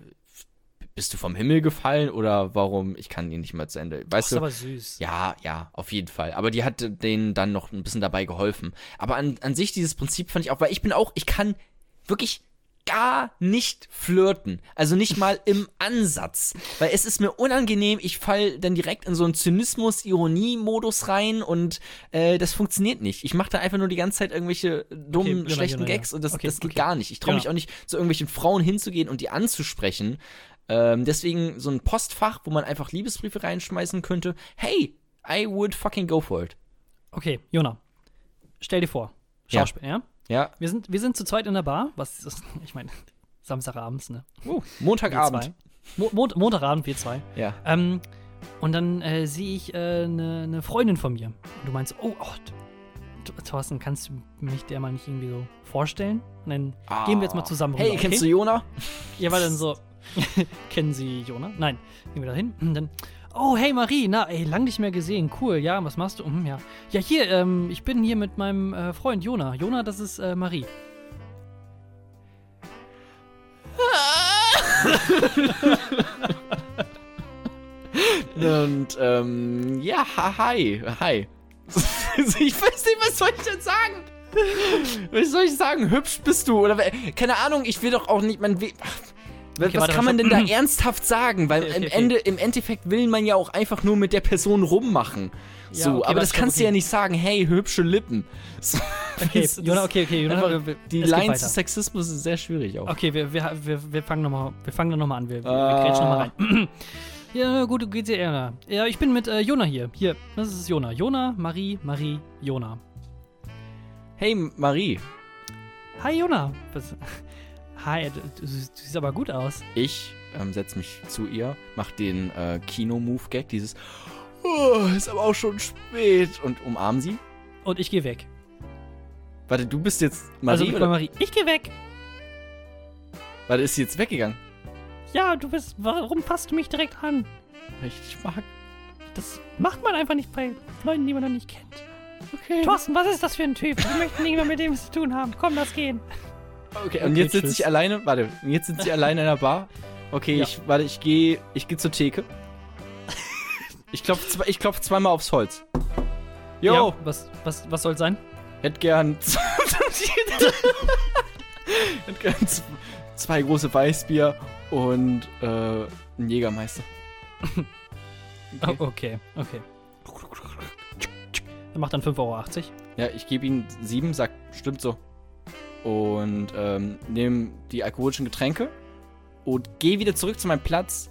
bist du vom Himmel gefallen oder warum, ich kann ihn nicht mehr zu Ende. Das Weißt ist du? aber süß. Ja, ja, auf jeden Fall. Aber die hat denen dann noch ein bisschen dabei geholfen. Aber an, an sich dieses Prinzip fand ich auch, weil ich bin auch, ich kann wirklich gar nicht flirten. Also nicht mal im Ansatz. Weil es ist mir unangenehm, ich fall dann direkt in so einen Zynismus-Ironie-Modus rein und äh, das funktioniert nicht. Ich mache da einfach nur die ganze Zeit irgendwelche dummen, Jona, schlechten ja. Gags und das, Okay, das geht okay. gar nicht. Ich traue mich auch nicht, zu irgendwelchen Frauen hinzugehen und die anzusprechen. Ähm, deswegen so ein Postfach, wo man einfach Liebesbriefe reinschmeißen könnte. Hey, I would fucking go for it. Okay, Jona, stell dir vor, Ja. Schauspiel, ja? Ja. Wir sind, wir sind zu zweit in der Bar. Was ist, ich meine, Samstagabends, ne? Uh, Montagabend. Mo Mont Montagabend, wir zwei. Ja. Ähm, und dann äh, sehe ich eine äh, ne- ne Freundin von mir. Und du meinst, oh, oh Thorsten, kannst du mich der mal nicht irgendwie so vorstellen? Und dann gehen wir jetzt mal zusammen Hey, kennst okay? du Jona? Ja, war dann so, kennen Sie Jona? Nein, gehen wir da hin. Und dann, oh, hey Marie, na, ey, lang nicht mehr gesehen, cool, ja, was machst du? Hm, ja. ja, hier, ähm, ich bin hier mit meinem äh, Freund Jona. Jona, das ist äh, Marie. Und, ähm, ja, hi, hi. ich weiß nicht, was soll ich denn sagen? Was soll ich sagen? Hübsch bist du? Oder, we- keine Ahnung, ich will doch auch nicht, man will, ach, was warte, kann man denn da ernsthaft sagen? Weil Okay, im okay, Ende, im Endeffekt will man ja auch einfach nur mit der Person rummachen. Ja, So, okay, aber das kannst du okay. ja nicht sagen, hey, hübsche Lippen. So, Okay, weißt du, Jona, das- okay, okay, Jona, einfach, wir- wir- die Line zu Sexismus ist sehr schwierig auch. Okay, wir, wir, wir, wir fangen nochmal, nochmal an. Wir, wir, wir Ah. grätschen nochmal rein. ja, gut, geht's dir eher. Ja, ich bin mit äh, Jona hier. Hier, das ist Jona. Jona, Marie, Marie, Jona. Hey, Marie, Hi, Jona. Was, hi, du, du, siehst- aber gut aus. Ich ähm, setze mich zu ihr, mach den äh, Kino-Move-Gag, dieses oh, ist aber auch schon spät und umarm sie. Und ich gehe weg. Warte, du bist jetzt Marie also, oder? Marie. Ich gehe weg. Warte, ist sie jetzt weggegangen? Ja, du bist. Warum fasst du mich direkt an? Ich mag. Das macht man einfach nicht bei Leuten, die man noch nicht kennt. Okay. Thorsten, was ist das für ein Typ? Wir möchten nicht mehr mit dem zu tun haben. Komm, lass gehen. Okay, und Okay, jetzt sitze ich alleine. Warte, jetzt sitze ich alleine in der Bar. Okay, Ja. ich warte, ich gehe ich gehe zur Theke. Ich klopf, zwei, ich klopf zweimal aufs Holz. Jo, Ja, was, was, was soll sein? hätte gern hätte gern zwei große Weißbier und äh, einen Jägermeister. Oh, okay, okay. Er macht dann 5,80 Euro. Ja, ich gebe ihm sieben, sag, stimmt so. Und ähm, nehme die alkoholischen Getränke und gehe wieder zurück zu meinem Platz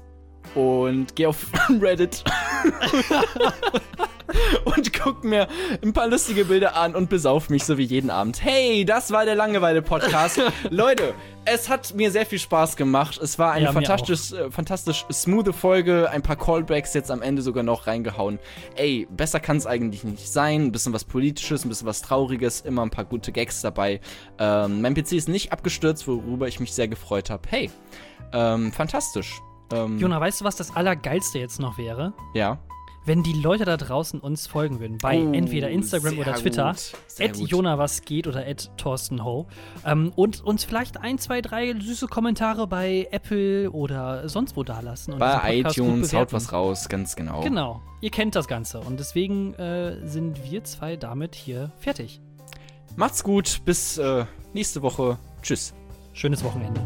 und gehe auf Reddit und guck mir ein paar lustige Bilder an und besauf mich so wie jeden Abend. Hey, das war der Langeweile-Podcast. Leute, es hat mir sehr viel Spaß gemacht. Es war eine Ja, fantastisch, äh, fantastisch smooth Folge. Ein paar Callbacks jetzt am Ende sogar noch reingehauen. Ey, besser kann es eigentlich nicht sein. Ein bisschen was Politisches, ein bisschen was Trauriges, immer ein paar gute Gags dabei. Ähm, mein PC ist nicht abgestürzt, worüber ich mich sehr gefreut habe. Hey, ähm, fantastisch. Ähm, Jona, weißt du, was das Allergeilste jetzt noch wäre? ja. Wenn die Leute da draußen uns folgen würden, bei Oh, entweder Instagram oder Twitter, at. Jona was geht oder at Thorsten Ho, ähm, und uns vielleicht ein, zwei, drei süße Kommentare bei Apple oder sonst wo dalassen. Bei iTunes haut was raus, ganz genau. Genau, ihr kennt das Ganze und deswegen äh, sind wir zwei damit hier fertig. Macht's gut, bis äh, nächste Woche. Tschüss. Schönes Wochenende.